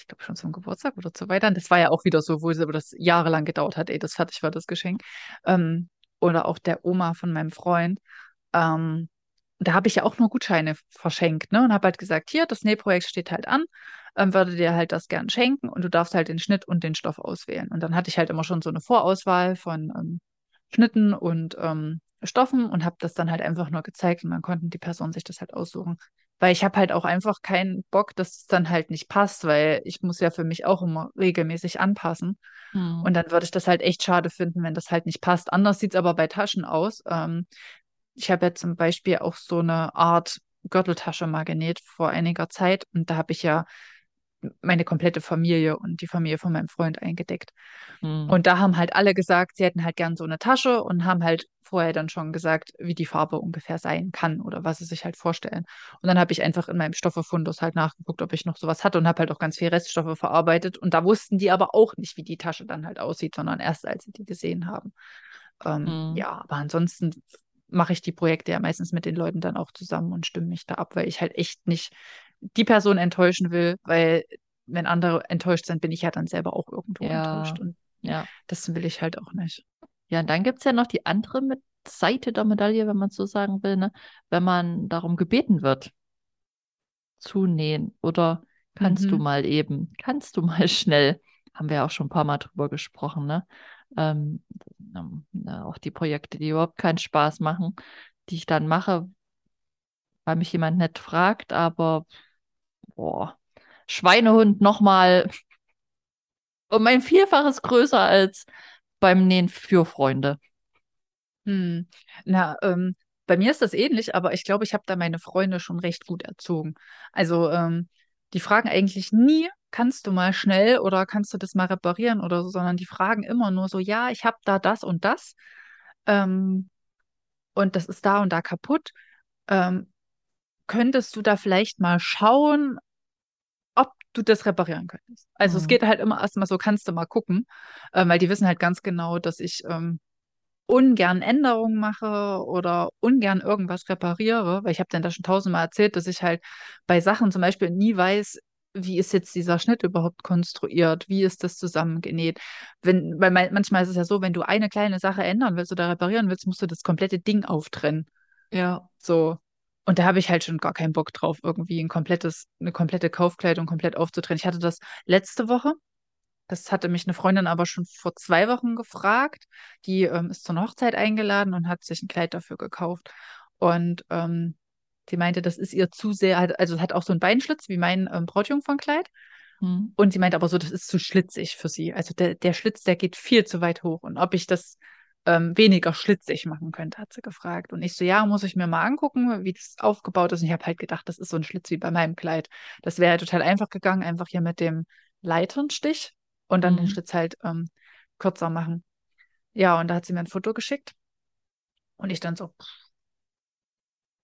ich glaube schon zum Geburtstag oder zu Weihnachten, das war ja auch wieder so, wo das jahrelang gedauert hat, ehe das fertig war, das Geschenk. Ähm, oder auch der Oma von meinem Freund. Ähm, da habe ich ja auch nur Gutscheine verschenkt, ne? Und habe halt gesagt, hier, das Nähprojekt steht halt an, ähm, würde dir halt das gern schenken und du darfst halt den Schnitt und den Stoff auswählen. Und dann hatte ich halt immer schon so eine Vorauswahl von ähm, Schnitten und ähm, Stoffen und habe das dann halt einfach nur gezeigt und dann konnten die Personen sich das halt aussuchen. Weil ich habe halt auch einfach keinen Bock, dass es dann halt nicht passt, weil ich muss ja für mich auch immer regelmäßig anpassen. Hm. Und dann würde ich das halt echt schade finden, wenn das halt nicht passt. Anders sieht es aber bei Taschen aus. Ähm, ich habe ja zum Beispiel auch so eine Art Gürteltasche mal genäht vor einiger Zeit und da habe ich ja meine komplette Familie und die Familie von meinem Freund eingedeckt. Hm. Und da haben halt alle gesagt, sie hätten halt gern so eine Tasche und haben halt vorher dann schon gesagt, wie die Farbe ungefähr sein kann oder was sie sich halt vorstellen. Und dann habe ich einfach in meinem Stoffefundus halt nachgeguckt, ob ich noch sowas hatte und habe halt auch ganz viel Reststoffe verarbeitet. Und da wussten die aber auch nicht, wie die Tasche dann halt aussieht, sondern erst als sie die gesehen haben. Ähm, Hm. ja, aber ansonsten mache ich die Projekte ja meistens mit den Leuten dann auch zusammen und stimme mich da ab, weil ich halt echt nicht die Person enttäuschen will, weil wenn andere enttäuscht sind, bin ich ja dann selber auch irgendwo Ja, enttäuscht und ja. das will ich halt auch nicht. Ja, und dann gibt es ja noch die andere mit Seite der Medaille, wenn man es so sagen will, ne? Wenn man darum gebeten wird, zu nähen. Oder kannst du Mhm. mal eben, kannst du mal schnell, haben wir ja auch schon ein paar Mal drüber gesprochen, ne? Ähm, ähm, na, auch die Projekte, die überhaupt keinen Spaß machen, die ich dann mache, weil mich jemand nett fragt, aber boah, Schweinehund nochmal um ein Vielfaches größer als beim Nähen für Freunde. Hm. Na, ähm, bei mir ist das ähnlich, aber ich glaube, ich habe da meine Freunde schon recht gut erzogen. Also, ähm, die fragen eigentlich nie, kannst du mal schnell oder kannst du das mal reparieren oder so, sondern die fragen immer nur so, ja, ich habe da das und das ähm, und das ist da und da kaputt. Ähm, könntest du da vielleicht mal schauen, du das reparieren könntest? Also, es Hm. geht halt immer erstmal so, kannst du mal gucken, ähm, weil die wissen halt ganz genau, dass ich ähm, ungern Änderungen mache oder ungern irgendwas repariere, weil ich habe dann da schon tausendmal erzählt, dass ich halt bei Sachen zum Beispiel nie weiß, wie ist jetzt dieser Schnitt überhaupt konstruiert? Wie ist das zusammengenäht? Wenn, weil manchmal ist es ja so, wenn du eine kleine Sache ändern willst oder reparieren willst, musst du das komplette Ding auftrennen. Ja. So. Und da habe ich halt schon gar keinen Bock drauf, irgendwie ein komplettes, eine komplette Kaufkleidung komplett aufzutrennen. Ich hatte das letzte Woche. Das hatte mich eine Freundin aber schon vor zwei Wochen gefragt. Die ähm, ist zur Hochzeit eingeladen und hat sich ein Kleid dafür gekauft. Und ähm, die meinte, das ist ihr zu sehr, also es hat auch so einen Beinschlitz wie mein ähm, Brautjungfernkleid. Mhm. Und sie meinte aber so, das ist zu schlitzig für sie. Also der, der Schlitz, der geht viel zu weit hoch. Und ob ich das ähm, weniger schlitzig machen könnte, hat sie gefragt. Und ich so, ja, muss ich mir mal angucken, wie das aufgebaut ist. Und ich habe halt gedacht, das ist so ein Schlitz wie bei meinem Kleid. Das wäre ja total einfach gegangen, einfach hier mit dem Leiternstich und dann mhm. den Schlitz halt ähm, kürzer machen. Ja, und da hat sie mir ein Foto geschickt. Und ich dann so,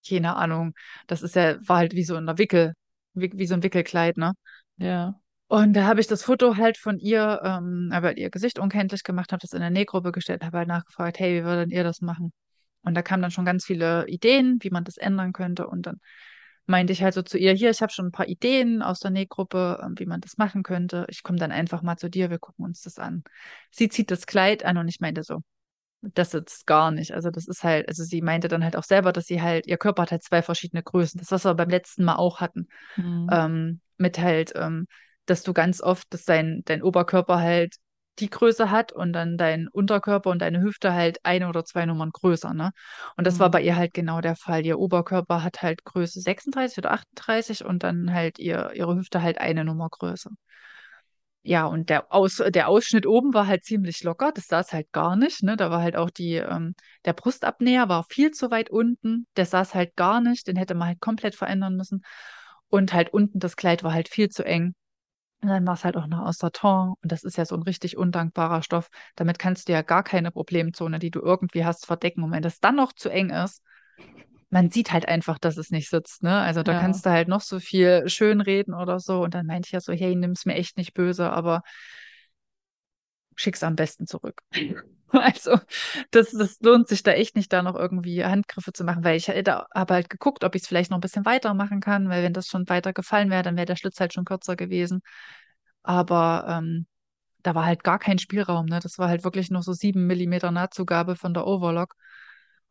keine Ahnung, das ist ja, war halt wie so ein Wickel, wie, wie so ein Wickelkleid, ne? Ja. Und da habe ich das Foto halt von ihr, ähm, halt ihr Gesicht unkenntlich gemacht, habe das in der Nähgruppe gestellt, habe halt nachgefragt, hey, wie würdet ihr das machen? Und da kamen dann schon ganz viele Ideen, wie man das ändern könnte. Und dann meinte ich halt so zu ihr, hier, ich habe schon ein paar Ideen aus der Nähgruppe, ähm, wie man das machen könnte. Ich komme dann einfach mal zu dir, wir gucken uns das an. Sie zieht das Kleid an und ich meinte so, das jetzt gar nicht. Also das ist halt, also sie meinte dann halt auch selber, dass sie halt, ihr Körper hat halt zwei verschiedene Größen. Das, was wir beim letzten Mal auch hatten. Mhm. Ähm, mit halt, ähm, dass du ganz oft, dass dein, dein Oberkörper halt die Größe hat und dann dein Unterkörper und deine Hüfte halt eine oder zwei Nummern größer, ne? Und das mhm. war bei ihr halt genau der Fall. Ihr Oberkörper hat halt Größe 36 oder 38 und dann halt ihr, ihre Hüfte halt eine Nummer größer. Ja, und der, Aus, der Ausschnitt oben war halt ziemlich locker, das saß halt gar nicht, ne? Da war halt auch die, ähm, der Brustabnäher war viel zu weit unten, der saß halt gar nicht, den hätte man halt komplett verändern müssen. Und halt unten das Kleid war halt viel zu eng. Und dann war es halt auch noch aus Satin und das ist ja so ein richtig undankbarer Stoff. Damit kannst du ja gar keine Problemzone, die du irgendwie hast, verdecken. Und wenn das dann noch zu eng ist, man sieht halt einfach, dass es nicht sitzt, ne? Also da ja. kannst du halt noch so viel schönreden oder so. Und dann meinte ich ja so, hey, nimm es mir echt nicht böse, aber schick's am besten zurück. Also, das, das lohnt sich da echt nicht, da noch irgendwie Handgriffe zu machen, weil ich habe halt geguckt, ob ich es vielleicht noch ein bisschen weiter machen kann, weil wenn das schon weiter gefallen wäre, dann wäre der Schlitz halt schon kürzer gewesen. Aber ähm, da war halt gar kein Spielraum, ne? Das war halt wirklich nur so sieben Millimeter Nahtzugabe von der Overlock.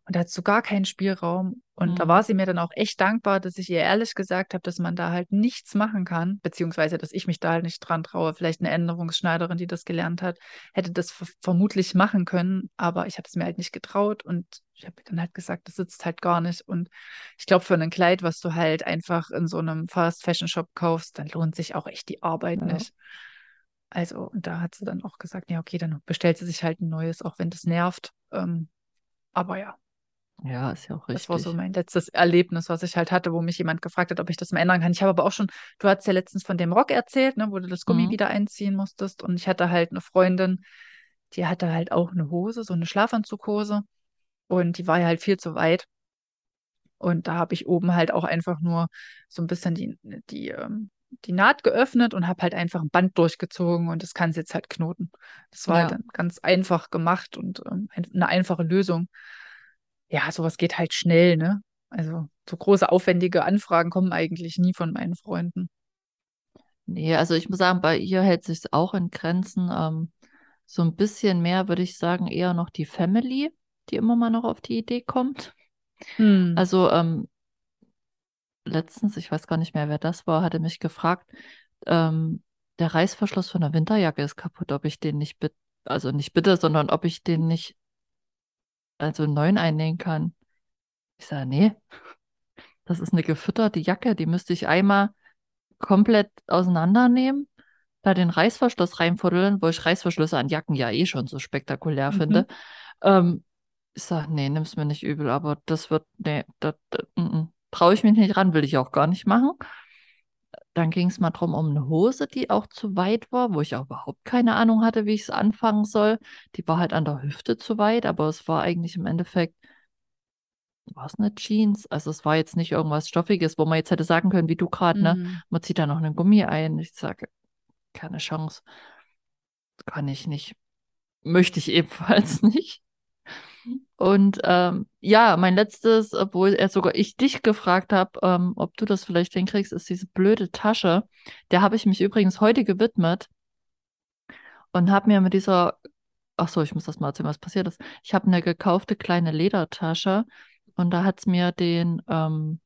Und da hat so gar keinen Spielraum. Und mhm. da war sie mir dann auch echt dankbar, dass ich ihr ehrlich gesagt habe, dass man da halt nichts machen kann, beziehungsweise dass ich mich da halt nicht dran traue. Vielleicht eine Änderungsschneiderin, die das gelernt hat, hätte das vermutlich machen können, aber ich habe es mir halt nicht getraut und ich habe dann halt gesagt, das sitzt halt gar nicht. Und ich glaube, für ein Kleid, was du halt einfach in so einem Fast Fashion Shop kaufst, dann lohnt sich auch echt die Arbeit ja. nicht. Also, und da hat sie dann auch gesagt, ja, okay, dann bestellt sie sich halt ein neues, auch wenn das nervt. Ähm, aber ja, ja, ist ja auch richtig. Das war so mein letztes Erlebnis, was ich halt hatte, wo mich jemand gefragt hat, ob ich das mal ändern kann. Ich habe aber auch schon, du hast ja letztens von dem Rock erzählt, ne, wo du das Gummi mhm. wieder einziehen musstest. Und ich hatte halt eine Freundin, die hatte halt auch eine Hose, so eine Schlafanzughose. Und die war ja halt viel zu weit. Und da habe ich oben halt auch einfach nur so ein bisschen die, die, ähm, die Naht geöffnet und habe halt einfach ein Band durchgezogen und das kann sie jetzt halt knoten. Das war halt ja. halt dann ganz einfach gemacht und ähm, eine einfache Lösung ja, sowas geht halt schnell, ne? Also so große, aufwendige Anfragen kommen eigentlich nie von meinen Freunden. Nee, also ich muss sagen, bei ihr hält sich auch in Grenzen. Ähm, so ein bisschen mehr würde ich sagen, eher noch die Family, die immer mal noch auf die Idee kommt. Hm. Also ähm, letztens, ich weiß gar nicht mehr, wer das war, hatte mich gefragt, ähm, der Reißverschluss von der Winterjacke ist kaputt, ob ich den nicht bitte, also nicht bitte, sondern ob ich den nicht also einen neuen einnähen kann. Ich sage, nee, das ist eine gefütterte Jacke, die müsste ich einmal komplett auseinandernehmen, da den Reißverschluss reinfuddeln, wo ich Reißverschlüsse an Jacken ja eh schon so spektakulär mhm. finde. Ähm, ich sage, nee, nimm's mir nicht übel, aber das wird, nee, das mm, mm, traue ich mich nicht ran, will ich auch gar nicht machen. Dann ging es mal drum um eine Hose, die auch zu weit war, wo ich auch überhaupt keine Ahnung hatte, wie ich es anfangen soll. Die war halt an der Hüfte zu weit, aber es war eigentlich im Endeffekt, war es eine Jeans? Also es war jetzt nicht irgendwas Stoffiges, wo man jetzt hätte sagen können, wie du gerade, ne? mhm. ne? Man zieht da noch einen Gummi ein. Ich sage, keine Chance. Kann ich nicht. Möchte ich ebenfalls nicht. Und ähm, ja, mein letztes, obwohl er sogar ich dich gefragt habe, ähm, ob du das vielleicht hinkriegst, ist diese blöde Tasche. Der habe ich mich übrigens heute gewidmet und habe mir mit dieser, ach so, ich muss das mal erzählen, was passiert ist. Ich habe eine gekaufte kleine Ledertasche und da hat es mir den, ähm,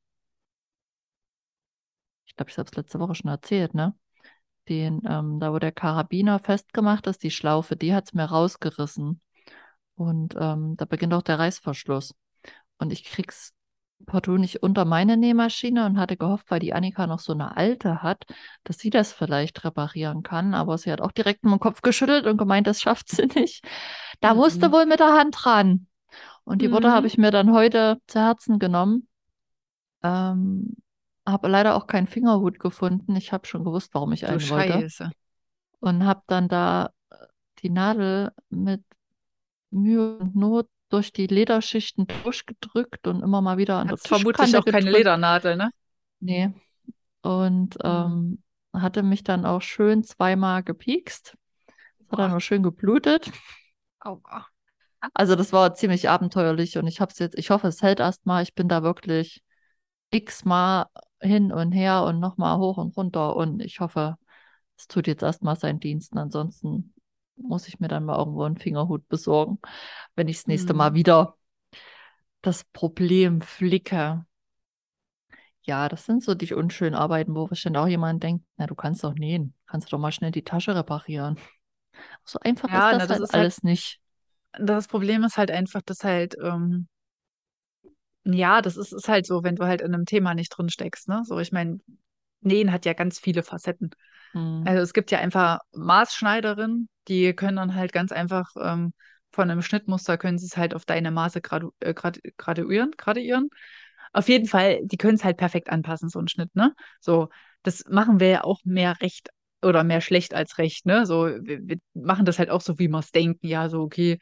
ich glaube, ich habe es letzte Woche schon erzählt, ne? Den, ähm, da wo der Karabiner festgemacht ist, die Schlaufe, die hat es mir rausgerissen. Und ähm, da beginnt auch der Reißverschluss. Und ich krieg's partout nicht unter meine Nähmaschine und hatte gehofft, weil die Annika noch so eine alte hat, dass sie das vielleicht reparieren kann. Aber sie hat auch direkt mit dem Kopf geschüttelt und gemeint, das schafft sie nicht. Da mhm. musste wohl mit der Hand dran. Und die mhm. Worte habe ich mir dann heute zu Herzen genommen. Ähm, habe leider auch keinen Fingerhut gefunden. Ich habe schon gewusst, warum ich du einen Scheiße. wollte. Und habe dann da die Nadel mit Mühe und Not durch die Lederschichten durchgedrückt und immer mal wieder an Hat's der Tischkante vermutlich auch gedrückt. keine Ledernadel, ne? Nee. Und mhm. ähm, hatte mich dann auch schön zweimal gepiekst. Das hat dann auch schön geblutet. Aua. Also das war ziemlich abenteuerlich und ich habe es jetzt, ich hoffe, es hält erstmal. Ich bin da wirklich x-mal hin und her und nochmal hoch und runter und ich hoffe, es tut jetzt erstmal seinen Dienst. Ansonsten muss ich mir dann mal irgendwo einen Fingerhut besorgen, wenn ich das nächste Mal mhm. wieder das Problem flicke. Ja, das sind so die unschönen Arbeiten, wo bestimmt auch jemand denkt, na, du kannst doch nähen, kannst du doch mal schnell die Tasche reparieren. So einfach ja, ist das, na, das halt ist alles halt, nicht. Das Problem ist halt einfach, dass halt, ähm, ja, das ist, ist halt so, wenn du halt in einem Thema nicht drin steckst, ne? So, ich meine, Nähen hat ja ganz viele Facetten. Mhm. Also es gibt ja einfach Maßschneiderinnen, die können dann halt ganz einfach ähm, von einem Schnittmuster können sie es halt auf deine Maße gradu äh, grad graduieren, graduieren. Auf jeden Fall, die können es halt perfekt anpassen, so ein Schnitt, ne? So, das machen wir ja auch mehr recht oder mehr schlecht als recht, ne? So, wir, wir machen das halt auch so, wie wir es denken, ja, so, okay,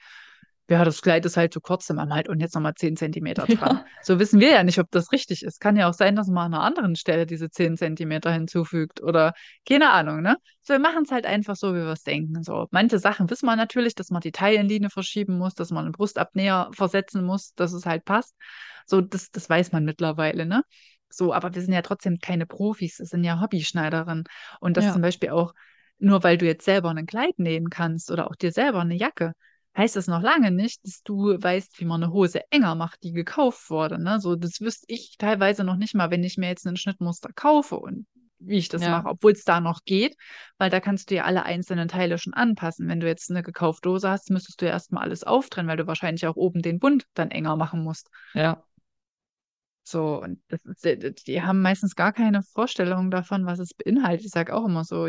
ja, das Kleid ist halt zu kurz, dann machen halt und jetzt nochmal 10 Zentimeter dran. Ja. So wissen wir ja nicht, ob das richtig ist. Kann ja auch sein, dass man an einer anderen Stelle diese 10 Zentimeter hinzufügt oder keine Ahnung, ne? So, wir machen es halt einfach so, wie wir es denken. So, manche Sachen wissen wir natürlich, dass man die Taillenlinie verschieben muss, dass man einen Brustabnäher versetzen muss, dass es halt passt. So, das, das weiß man mittlerweile, ne? So, aber wir sind ja trotzdem keine Profis, wir sind ja Hobbyschneiderinnen. Und das ja. zum Beispiel auch, nur weil du jetzt selber ein Kleid nähen kannst oder auch dir selber eine Jacke, heißt das noch lange nicht, dass du weißt, wie man eine Hose enger macht, die gekauft wurde. Ne? So, das wüsste ich teilweise noch nicht mal, wenn ich mir jetzt ein Schnittmuster kaufe und wie ich das ja. mache, obwohl es da noch geht, weil da kannst du ja alle einzelnen Teile schon anpassen. Wenn du jetzt eine gekaufte Hose hast, müsstest du ja erstmal alles auftrennen, weil du wahrscheinlich auch oben den Bund dann enger machen musst. Ja. So, und das ist, die haben meistens gar keine Vorstellung davon, was es beinhaltet. Ich sage auch immer so,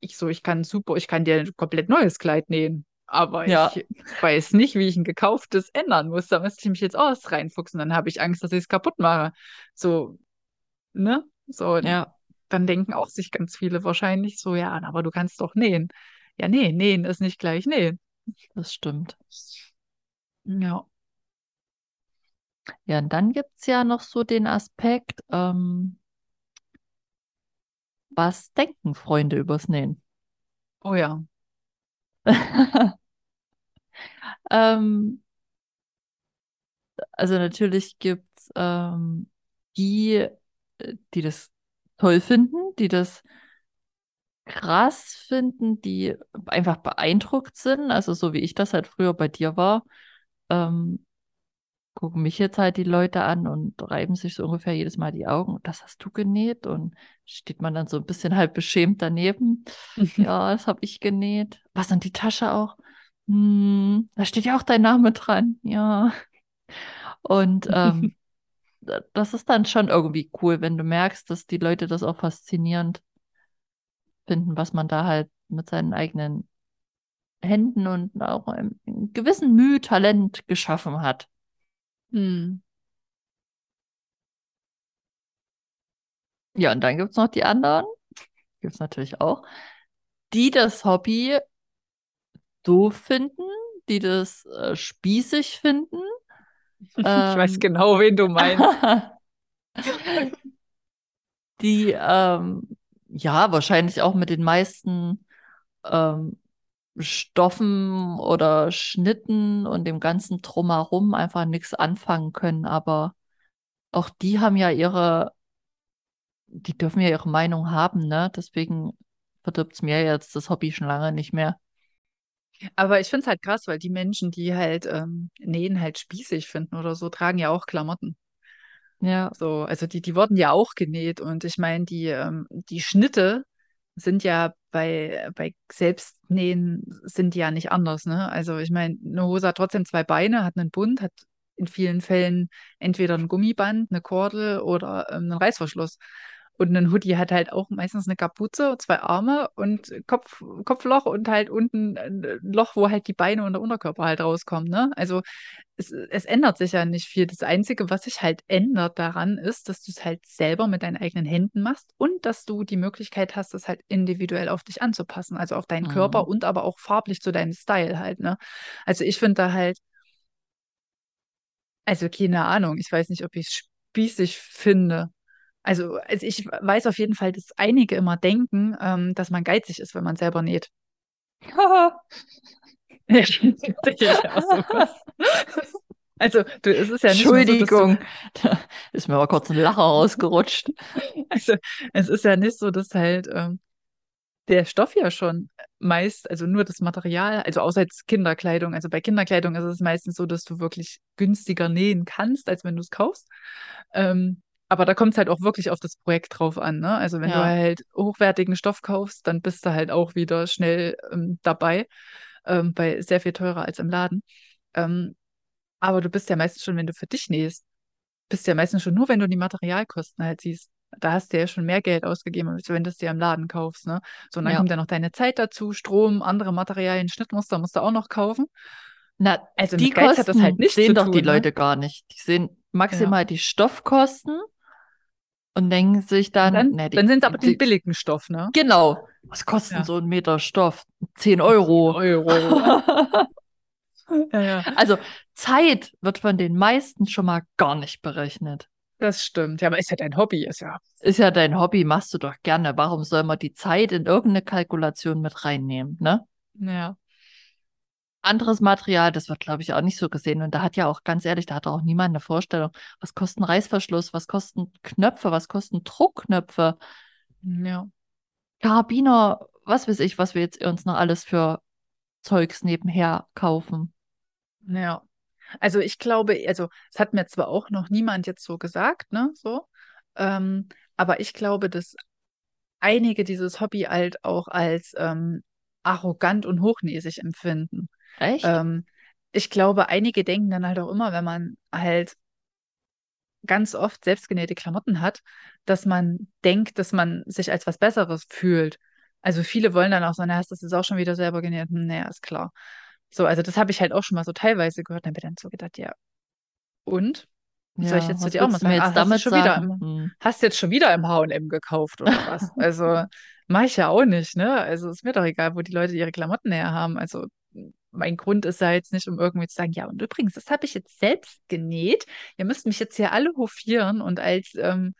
ich so, ich kann super, ich kann dir ein komplett neues Kleid nähen. Aber ja. ich weiß nicht, wie ich ein gekauftes ändern muss. Da müsste ich mich jetzt aus reinfuchsen. Dann habe ich Angst, dass ich es kaputt mache. So, ne? So, ja. dann denken auch sich ganz viele wahrscheinlich so, ja, aber du kannst doch nähen. Ja, nee, nähen ist nicht gleich nähen. Das stimmt. Ja. Ja, und dann gibt es ja noch so den Aspekt, ähm, was denken Freunde übers Nähen? Oh ja. ähm, also natürlich gibt es ähm, die, die das toll finden, die das krass finden, die einfach beeindruckt sind, also so wie ich das halt früher bei dir war. Ähm, gucken mich jetzt halt die Leute an und reiben sich so ungefähr jedes Mal die Augen. Das hast du genäht? Und steht man dann so ein bisschen halb beschämt daneben. ja, das habe ich genäht. Was an die Tasche auch? Hm, da steht ja auch dein Name dran. Ja. Und ähm, das ist dann schon irgendwie cool, wenn du merkst, dass die Leute das auch faszinierend finden, was man da halt mit seinen eigenen Händen und auch einem gewissen Mühe, Talent geschaffen hat. Hm. Ja, und dann gibt es noch die anderen, gibt es natürlich auch, die das Hobby doof finden, die das äh, spießig finden. Ich weiß ähm, genau, wen du meinst. die ähm, ja wahrscheinlich auch mit den meisten ähm, Stoffen oder Schnitten und dem ganzen Drumherum einfach nichts anfangen können. Aber auch die haben ja ihre, die dürfen ja ihre Meinung haben, ne? Deswegen verdirbt es mir jetzt das Hobby schon lange nicht mehr. Aber ich finde es halt krass, weil die Menschen, die halt ähm, Nähen halt spießig finden oder so, tragen ja auch Klamotten. Ja. So, also die, die wurden ja auch genäht und ich meine, die, ähm, die Schnitte sind ja bei, bei Selbstnähen sind die ja nicht anders, ne? Also ich meine, eine Hose hat trotzdem zwei Beine, hat einen Bund, hat in vielen Fällen entweder ein Gummiband, eine Kordel oder ähm, einen Reißverschluss. Und ein Hoodie hat halt auch meistens eine Kapuze, zwei Arme und Kopf, Kopfloch und halt unten ein Loch, wo halt die Beine und der Unterkörper halt rauskommen. Ne? Also es, es ändert sich ja nicht viel. Das Einzige, was sich halt ändert daran, ist, dass du es halt selber mit deinen eigenen Händen machst und dass du die Möglichkeit hast, das halt individuell auf dich anzupassen. Also auf deinen mhm. Körper und aber auch farblich zu deinem Style halt. Ne? Also ich finde da halt, also keine Ahnung, ich weiß nicht, ob ich es spießig finde. Also, also ich weiß auf jeden Fall, dass einige immer denken, ähm, dass man geizig ist, wenn man selber näht. also, du, es ist ja nicht Entschuldigung, so, da ist mir aber kurz ein Lacher rausgerutscht. Also, es ist ja nicht so, dass halt ähm, der Stoff ja schon meist, also nur das Material, also außer jetzt Kinderkleidung. Also bei Kinderkleidung ist es meistens so, dass du wirklich günstiger nähen kannst, als wenn du es kaufst. Ähm, aber da kommt es halt auch wirklich auf das Projekt drauf an. Ne? Also wenn ja. du halt hochwertigen Stoff kaufst, dann bist du halt auch wieder schnell ähm, dabei, ähm, bei sehr viel teurer als im Laden. Ähm, aber du bist ja meistens schon, wenn du für dich nähst, bist ja meistens schon nur, wenn du die Materialkosten halt siehst. Da hast du ja schon mehr Geld ausgegeben, als wenn du es dir im Laden kaufst. Ne? So, und dann ja. kommt ja noch deine Zeit dazu, Strom, andere Materialien, Schnittmuster musst du auch noch kaufen. Na, also die Kosten hat das halt nicht sehen doch tun, die ne? Leute gar nicht. Die sehen maximal ja. die Stoffkosten und denken sich dann, dann, ne, dann sind es aber den billigen Stoff, ne? Genau. Was kostet ja. so ein Meter Stoff? 10 Euro. 10 Euro. ja, ja. Also Zeit wird von den meisten schon mal gar nicht berechnet. Das stimmt. Ja, aber ist ja dein Hobby, ist ja. Ist ja dein Hobby, machst du doch gerne. Warum soll man die Zeit in irgendeine Kalkulation mit reinnehmen, ne? Ja anderes Material, das wird, glaube ich, auch nicht so gesehen. Und da hat ja auch, ganz ehrlich, da hat auch niemand eine Vorstellung, was kosten Reißverschluss, was kosten Knöpfe, was kosten Druckknöpfe. Ja. Karabiner, was weiß ich, was wir jetzt uns noch alles für Zeugs nebenher kaufen. Ja. Also ich glaube, also es hat mir zwar auch noch niemand jetzt so gesagt, ne, so, ähm, aber ich glaube, dass einige dieses Hobby halt auch als ähm, arrogant und hochnäsig empfinden. Echt? Ähm, ich glaube, einige denken dann halt auch immer, wenn man halt ganz oft selbstgenähte Klamotten hat, dass man denkt, dass man sich als was Besseres fühlt. Also viele wollen dann auch so, naja, das ist auch schon wieder selber genäht. Hm, naja, ist klar. So, also das habe ich halt auch schon mal so teilweise gehört. Dann habe ich dann so gedacht, ja. Und? Ja, Soll ich jetzt zu dir auch mal sagen? Jetzt ah, damit hast, du schon wieder im, hm. hast jetzt schon wieder im H&M gekauft oder was? Also mache ich ja auch nicht, ne? Also ist mir doch egal, wo die Leute ihre Klamotten her haben. Also mein Grund ist ja jetzt nicht, um irgendwie zu sagen, ja, und übrigens, das habe ich jetzt selbst genäht. Ihr müsst mich jetzt hier alle hofieren und als ähm,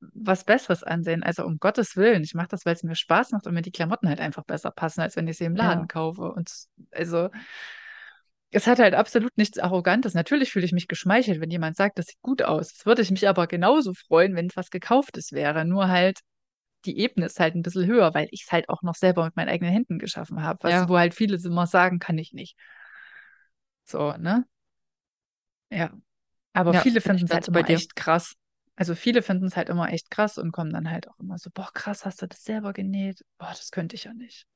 was Besseres ansehen. Also um Gottes Willen, ich mache das, weil es mir Spaß macht und mir die Klamotten halt einfach besser passen, als wenn ich sie im Laden ja. kaufe. Und also es hat halt absolut nichts Arrogantes. Natürlich fühle ich mich geschmeichelt, wenn jemand sagt, das sieht gut aus. Es würde ich mich aber genauso freuen, wenn es was Gekauftes wäre. Nur halt die Ebene ist halt ein bisschen höher, weil ich es halt auch noch selber mit meinen eigenen Händen geschaffen habe. Ja. wo halt viele immer sagen, kann ich nicht. So, ne? Ja. Aber ja, viele finden es halt immer echt krass. Also viele finden es halt immer echt krass und kommen dann halt auch immer so, boah, krass, hast du das selber genäht? Boah, das könnte ich ja nicht.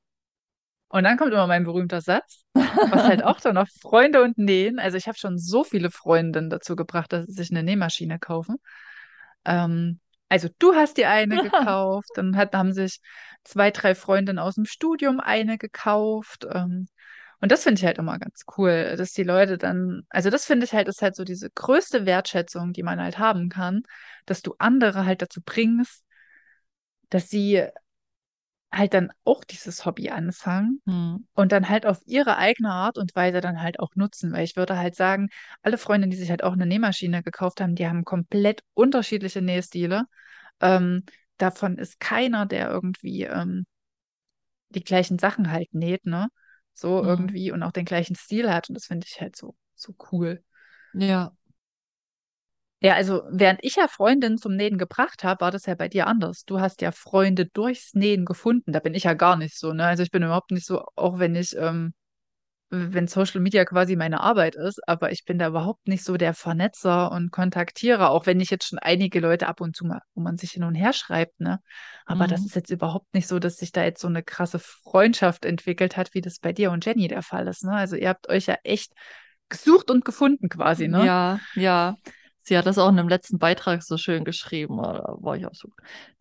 Und dann kommt immer mein berühmter Satz, was halt auch dann noch Freunde und Nähen. Also ich habe schon so viele Freundinnen dazu gebracht, dass sie sich eine Nähmaschine kaufen. Ähm, also du hast dir eine gekauft, dann hat, haben sich zwei, drei Freundinnen aus dem Studium eine gekauft. Ähm, und das finde ich halt immer ganz cool, dass die Leute dann, also das finde ich halt, ist halt so diese größte Wertschätzung, die man halt haben kann, dass du andere halt dazu bringst, dass sie halt dann auch dieses Hobby anfangen hm. und dann halt auf ihre eigene Art und Weise dann halt auch nutzen. Weil ich würde halt sagen, alle Freundinnen, die sich halt auch eine Nähmaschine gekauft haben, die haben komplett unterschiedliche Nähstile. Ähm, davon ist keiner, der irgendwie ähm, die gleichen Sachen halt näht, ne? so mhm. irgendwie und auch den gleichen Stil hat. Und das finde ich halt so, so cool. Ja. Ja, also während ich ja Freundinnen zum Nähen gebracht habe, war das ja bei dir anders. Du hast ja Freunde durchs Nähen gefunden. Da bin ich ja gar nicht so, ne? Also ich bin überhaupt nicht so, auch wenn ich ähm, wenn Social Media quasi meine Arbeit ist, aber ich bin da überhaupt nicht so der Vernetzer und Kontaktierer, auch wenn ich jetzt schon einige Leute ab und zu mal, wo man sich hin und her schreibt, ne? Aber mhm. das ist jetzt überhaupt nicht so, dass sich da jetzt so eine krasse Freundschaft entwickelt hat, wie das bei dir und Jenny der Fall ist, ne? Also ihr habt euch ja echt gesucht und gefunden quasi, ne? Ja, ja. Sie hat das auch in einem letzten Beitrag so schön geschrieben, da war ich auch so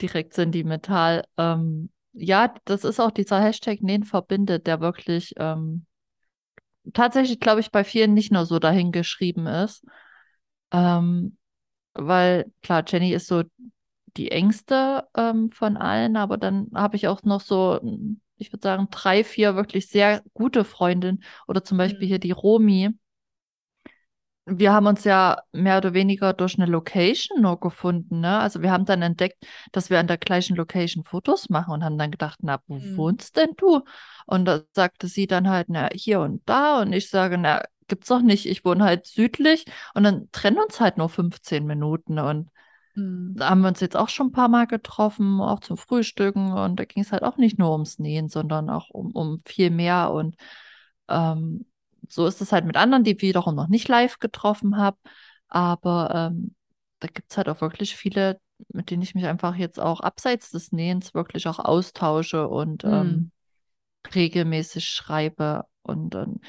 direkt sentimental. Ähm, ja, das ist auch dieser Hashtag Nähen verbindet, der wirklich ähm, tatsächlich, glaube ich, bei vielen nicht nur so dahingeschrieben ist. Ähm, weil, klar, Jenny ist so die engste ähm, von allen, aber dann habe ich auch noch so, ich würde sagen, drei, vier wirklich sehr gute Freundinnen. Oder zum Beispiel mhm. hier die Romi, wir haben uns ja mehr oder weniger durch eine Location nur gefunden. Ne? Also wir haben dann entdeckt, dass wir an der gleichen Location Fotos machen und haben dann gedacht, na, wo mhm. wohnst denn du? Und da sagte sie dann halt, na, hier und da. Und ich sage, na, gibt's doch nicht. Ich wohne halt südlich. Und dann trennen uns halt nur 15 Minuten. Und mhm. da haben wir uns jetzt auch schon ein paar Mal getroffen, auch zum Frühstücken. Und da ging es halt auch nicht nur ums Nähen, sondern auch um, um viel mehr. Und ähm, so ist es halt mit anderen, die wiederum noch nicht live getroffen habe. Aber ähm, da gibt es halt auch wirklich viele, mit denen ich mich einfach jetzt auch abseits des Nähens wirklich auch austausche und mhm. ähm, regelmäßig schreibe. Und ähm,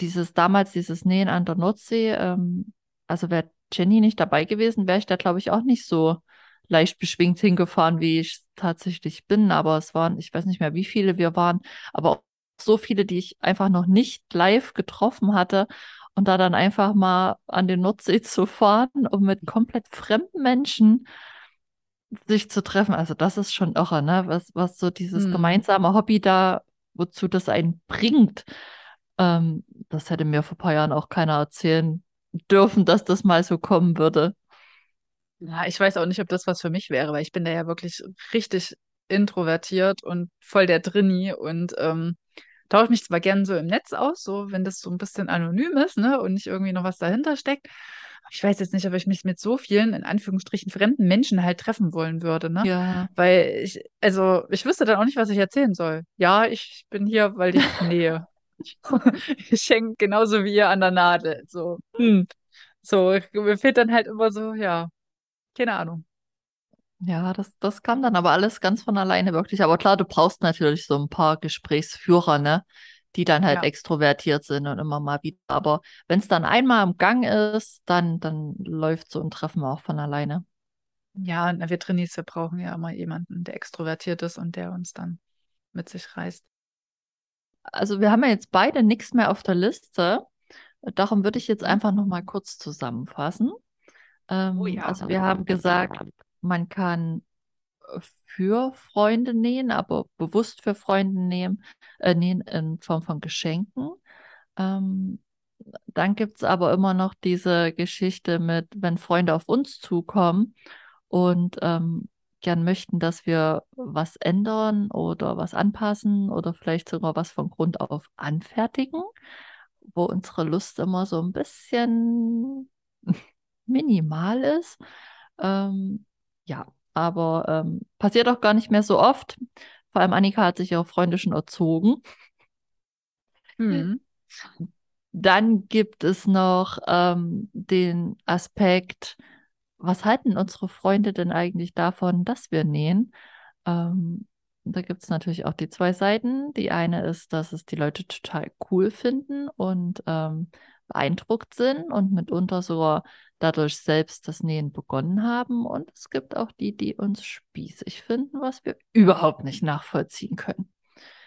dieses damals, dieses Nähen an der Nordsee, ähm, also wäre Jenny nicht dabei gewesen, wäre ich da, glaube ich, auch nicht so leicht beschwingt hingefahren, wie ich tatsächlich bin. Aber es waren, ich weiß nicht mehr, wie viele wir waren, aber auch so viele, die ich einfach noch nicht live getroffen hatte. Und da dann einfach mal an den Nordsee zu fahren, um mit komplett fremden Menschen sich zu treffen. Also das ist schon irre, ne? Was, was so dieses hm. gemeinsame Hobby da, wozu das einen bringt. Ähm, das hätte mir vor ein paar Jahren auch keiner erzählen dürfen, dass das mal so kommen würde. Ja, ich weiß auch nicht, ob das was für mich wäre, weil ich bin da ja wirklich richtig introvertiert und voll der Drinni und ähm, tausche mich zwar gerne so im Netz aus, so wenn das so ein bisschen anonym ist, ne, und nicht irgendwie noch was dahinter steckt. Ich weiß jetzt nicht, ob ich mich mit so vielen, in Anführungsstrichen, fremden Menschen halt treffen wollen würde, ne? Ja. Weil ich, also ich wüsste dann auch nicht, was ich erzählen soll. Ja, ich bin hier, weil ich nähe. ich hänge genauso wie ihr an der Nadel. So, hm. So, mir fehlt dann halt immer so, ja, keine Ahnung. Ja, das, das kam dann aber alles ganz von alleine wirklich. Aber klar, du brauchst natürlich so ein paar Gesprächsführer, ne? Die dann halt ja. extrovertiert sind und immer mal wieder. Aber wenn es dann einmal im Gang ist, dann, dann läuft so ein Treffen auch von alleine. Ja, wir Trainees, wir brauchen ja immer jemanden, der extrovertiert ist und der uns dann mit sich reißt. Also wir haben ja jetzt beide nichts mehr auf der Liste. Darum würde ich jetzt einfach noch mal kurz zusammenfassen. Ähm, oh ja. Also wir haben gesagt, man kann äh, für Freunde nähen, aber bewusst für Freunde nähen, äh, nähen in Form von Geschenken. Ähm, dann gibt es aber immer noch diese Geschichte mit, wenn Freunde auf uns zukommen und ähm, gern möchten, dass wir was ändern oder was anpassen oder vielleicht sogar was von Grund auf anfertigen, wo unsere Lust immer so ein bisschen minimal ist. Ähm, ja, aber ähm, passiert auch gar nicht mehr so oft. Vor allem Annika hat sich ihre Freunde schon erzogen. Hm. Dann gibt es noch ähm, den Aspekt, was halten unsere Freunde denn eigentlich davon, dass wir nähen? Ähm, da gibt es natürlich auch die zwei Seiten. Die eine ist, dass es die Leute total cool finden und ähm, beeindruckt sind und mitunter sogar dadurch selbst das Nähen begonnen haben. Und es gibt auch die, die uns spießig finden, was wir überhaupt nicht nachvollziehen können.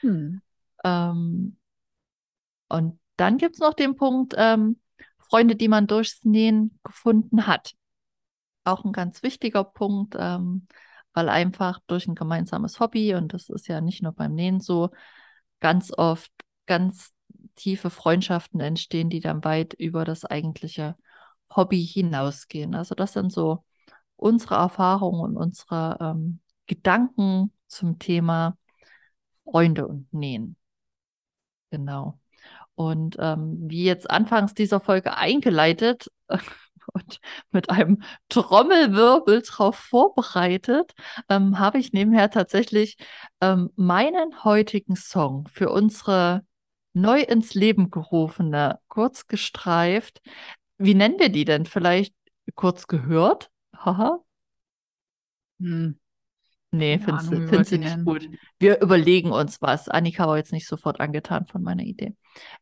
Hm. Ähm, und dann gibt es noch den Punkt, ähm, Freunde, die man durchs Nähen gefunden hat. Auch ein ganz wichtiger Punkt, ähm, weil einfach durch ein gemeinsames Hobby, und das ist ja nicht nur beim Nähen so, ganz oft ganz tiefe Freundschaften entstehen, die dann weit über das eigentliche Hobby hinausgehen. Also das sind so unsere Erfahrungen und unsere ähm, Gedanken zum Thema Freunde und Nähen. Genau. Und ähm, wie jetzt anfangs dieser Folge eingeleitet und mit einem Trommelwirbel drauf vorbereitet, ähm, habe ich nebenher tatsächlich ähm, meinen heutigen Song für unsere neu ins Leben gerufene, kurz gestreift. Wie nennen wir die denn? Vielleicht kurz gehört? Haha. Hm. Nee, findest du find sie nicht gut. Wir überlegen uns was. Annika war jetzt nicht sofort angetan von meiner Idee.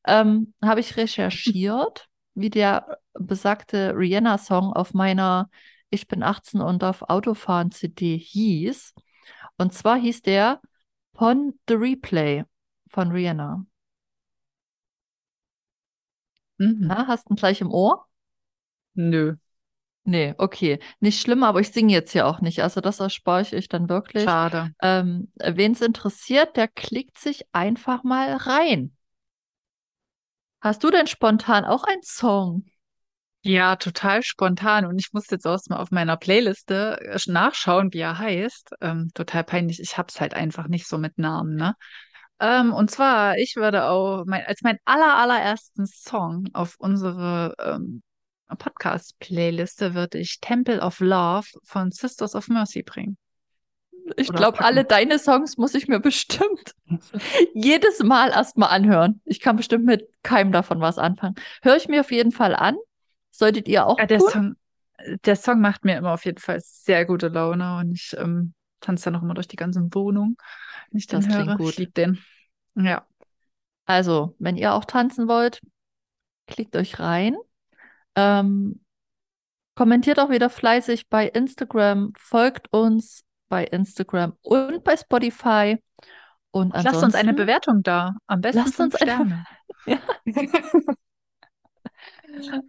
Ähm, Habe ich recherchiert, wie der besagte Rihanna-Song auf meiner Ich bin 18 und auf Autofahren CD hieß. Und zwar hieß der Pon the Replay von Rihanna. Mhm. Na, hast du ihn gleich im Ohr? Nö. Nee, okay. Nicht schlimm, aber ich singe jetzt hier auch nicht. Also das erspare ich euch dann wirklich. Schade. Ähm, Wen es interessiert, der klickt sich einfach mal rein. Hast du denn spontan auch einen Song? Ja, total spontan. Und ich muss jetzt auch mal auf meiner Playliste äh, nachschauen, wie er heißt. Ähm, total peinlich. Ich hab's halt einfach nicht so mit Namen, ne? Ähm, und zwar, ich würde auch mein, als mein aller, allerersten Song auf unsere ähm, Podcast-Playliste würde ich Temple of Love von Sisters of Mercy bringen. Ich glaube, alle deine Songs muss ich mir bestimmt jedes Mal erstmal anhören. Ich kann bestimmt mit keinem davon was anfangen. Höre ich mir auf jeden Fall an. Solltet ihr auch. Ja, der, Song, der Song macht mir immer auf jeden Fall sehr gute Laune und ich ähm, tanze dann noch immer durch die ganze Wohnung, wenn ich den das höre. Gut. Ich liebe den. Ja. Also, wenn ihr auch tanzen wollt, klickt euch rein. Ähm, kommentiert auch wieder fleißig bei Instagram, folgt uns bei Instagram und bei Spotify. Und lasst uns eine Bewertung da. Am besten lasst uns Sterne. Eine...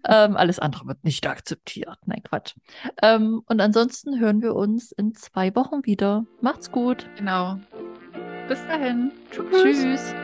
ähm, alles andere wird nicht akzeptiert. Nein, Quatsch. Ähm, und ansonsten hören wir uns in zwei Wochen wieder. Macht's gut. Genau. Bis dahin. Tschüss. Tschüss.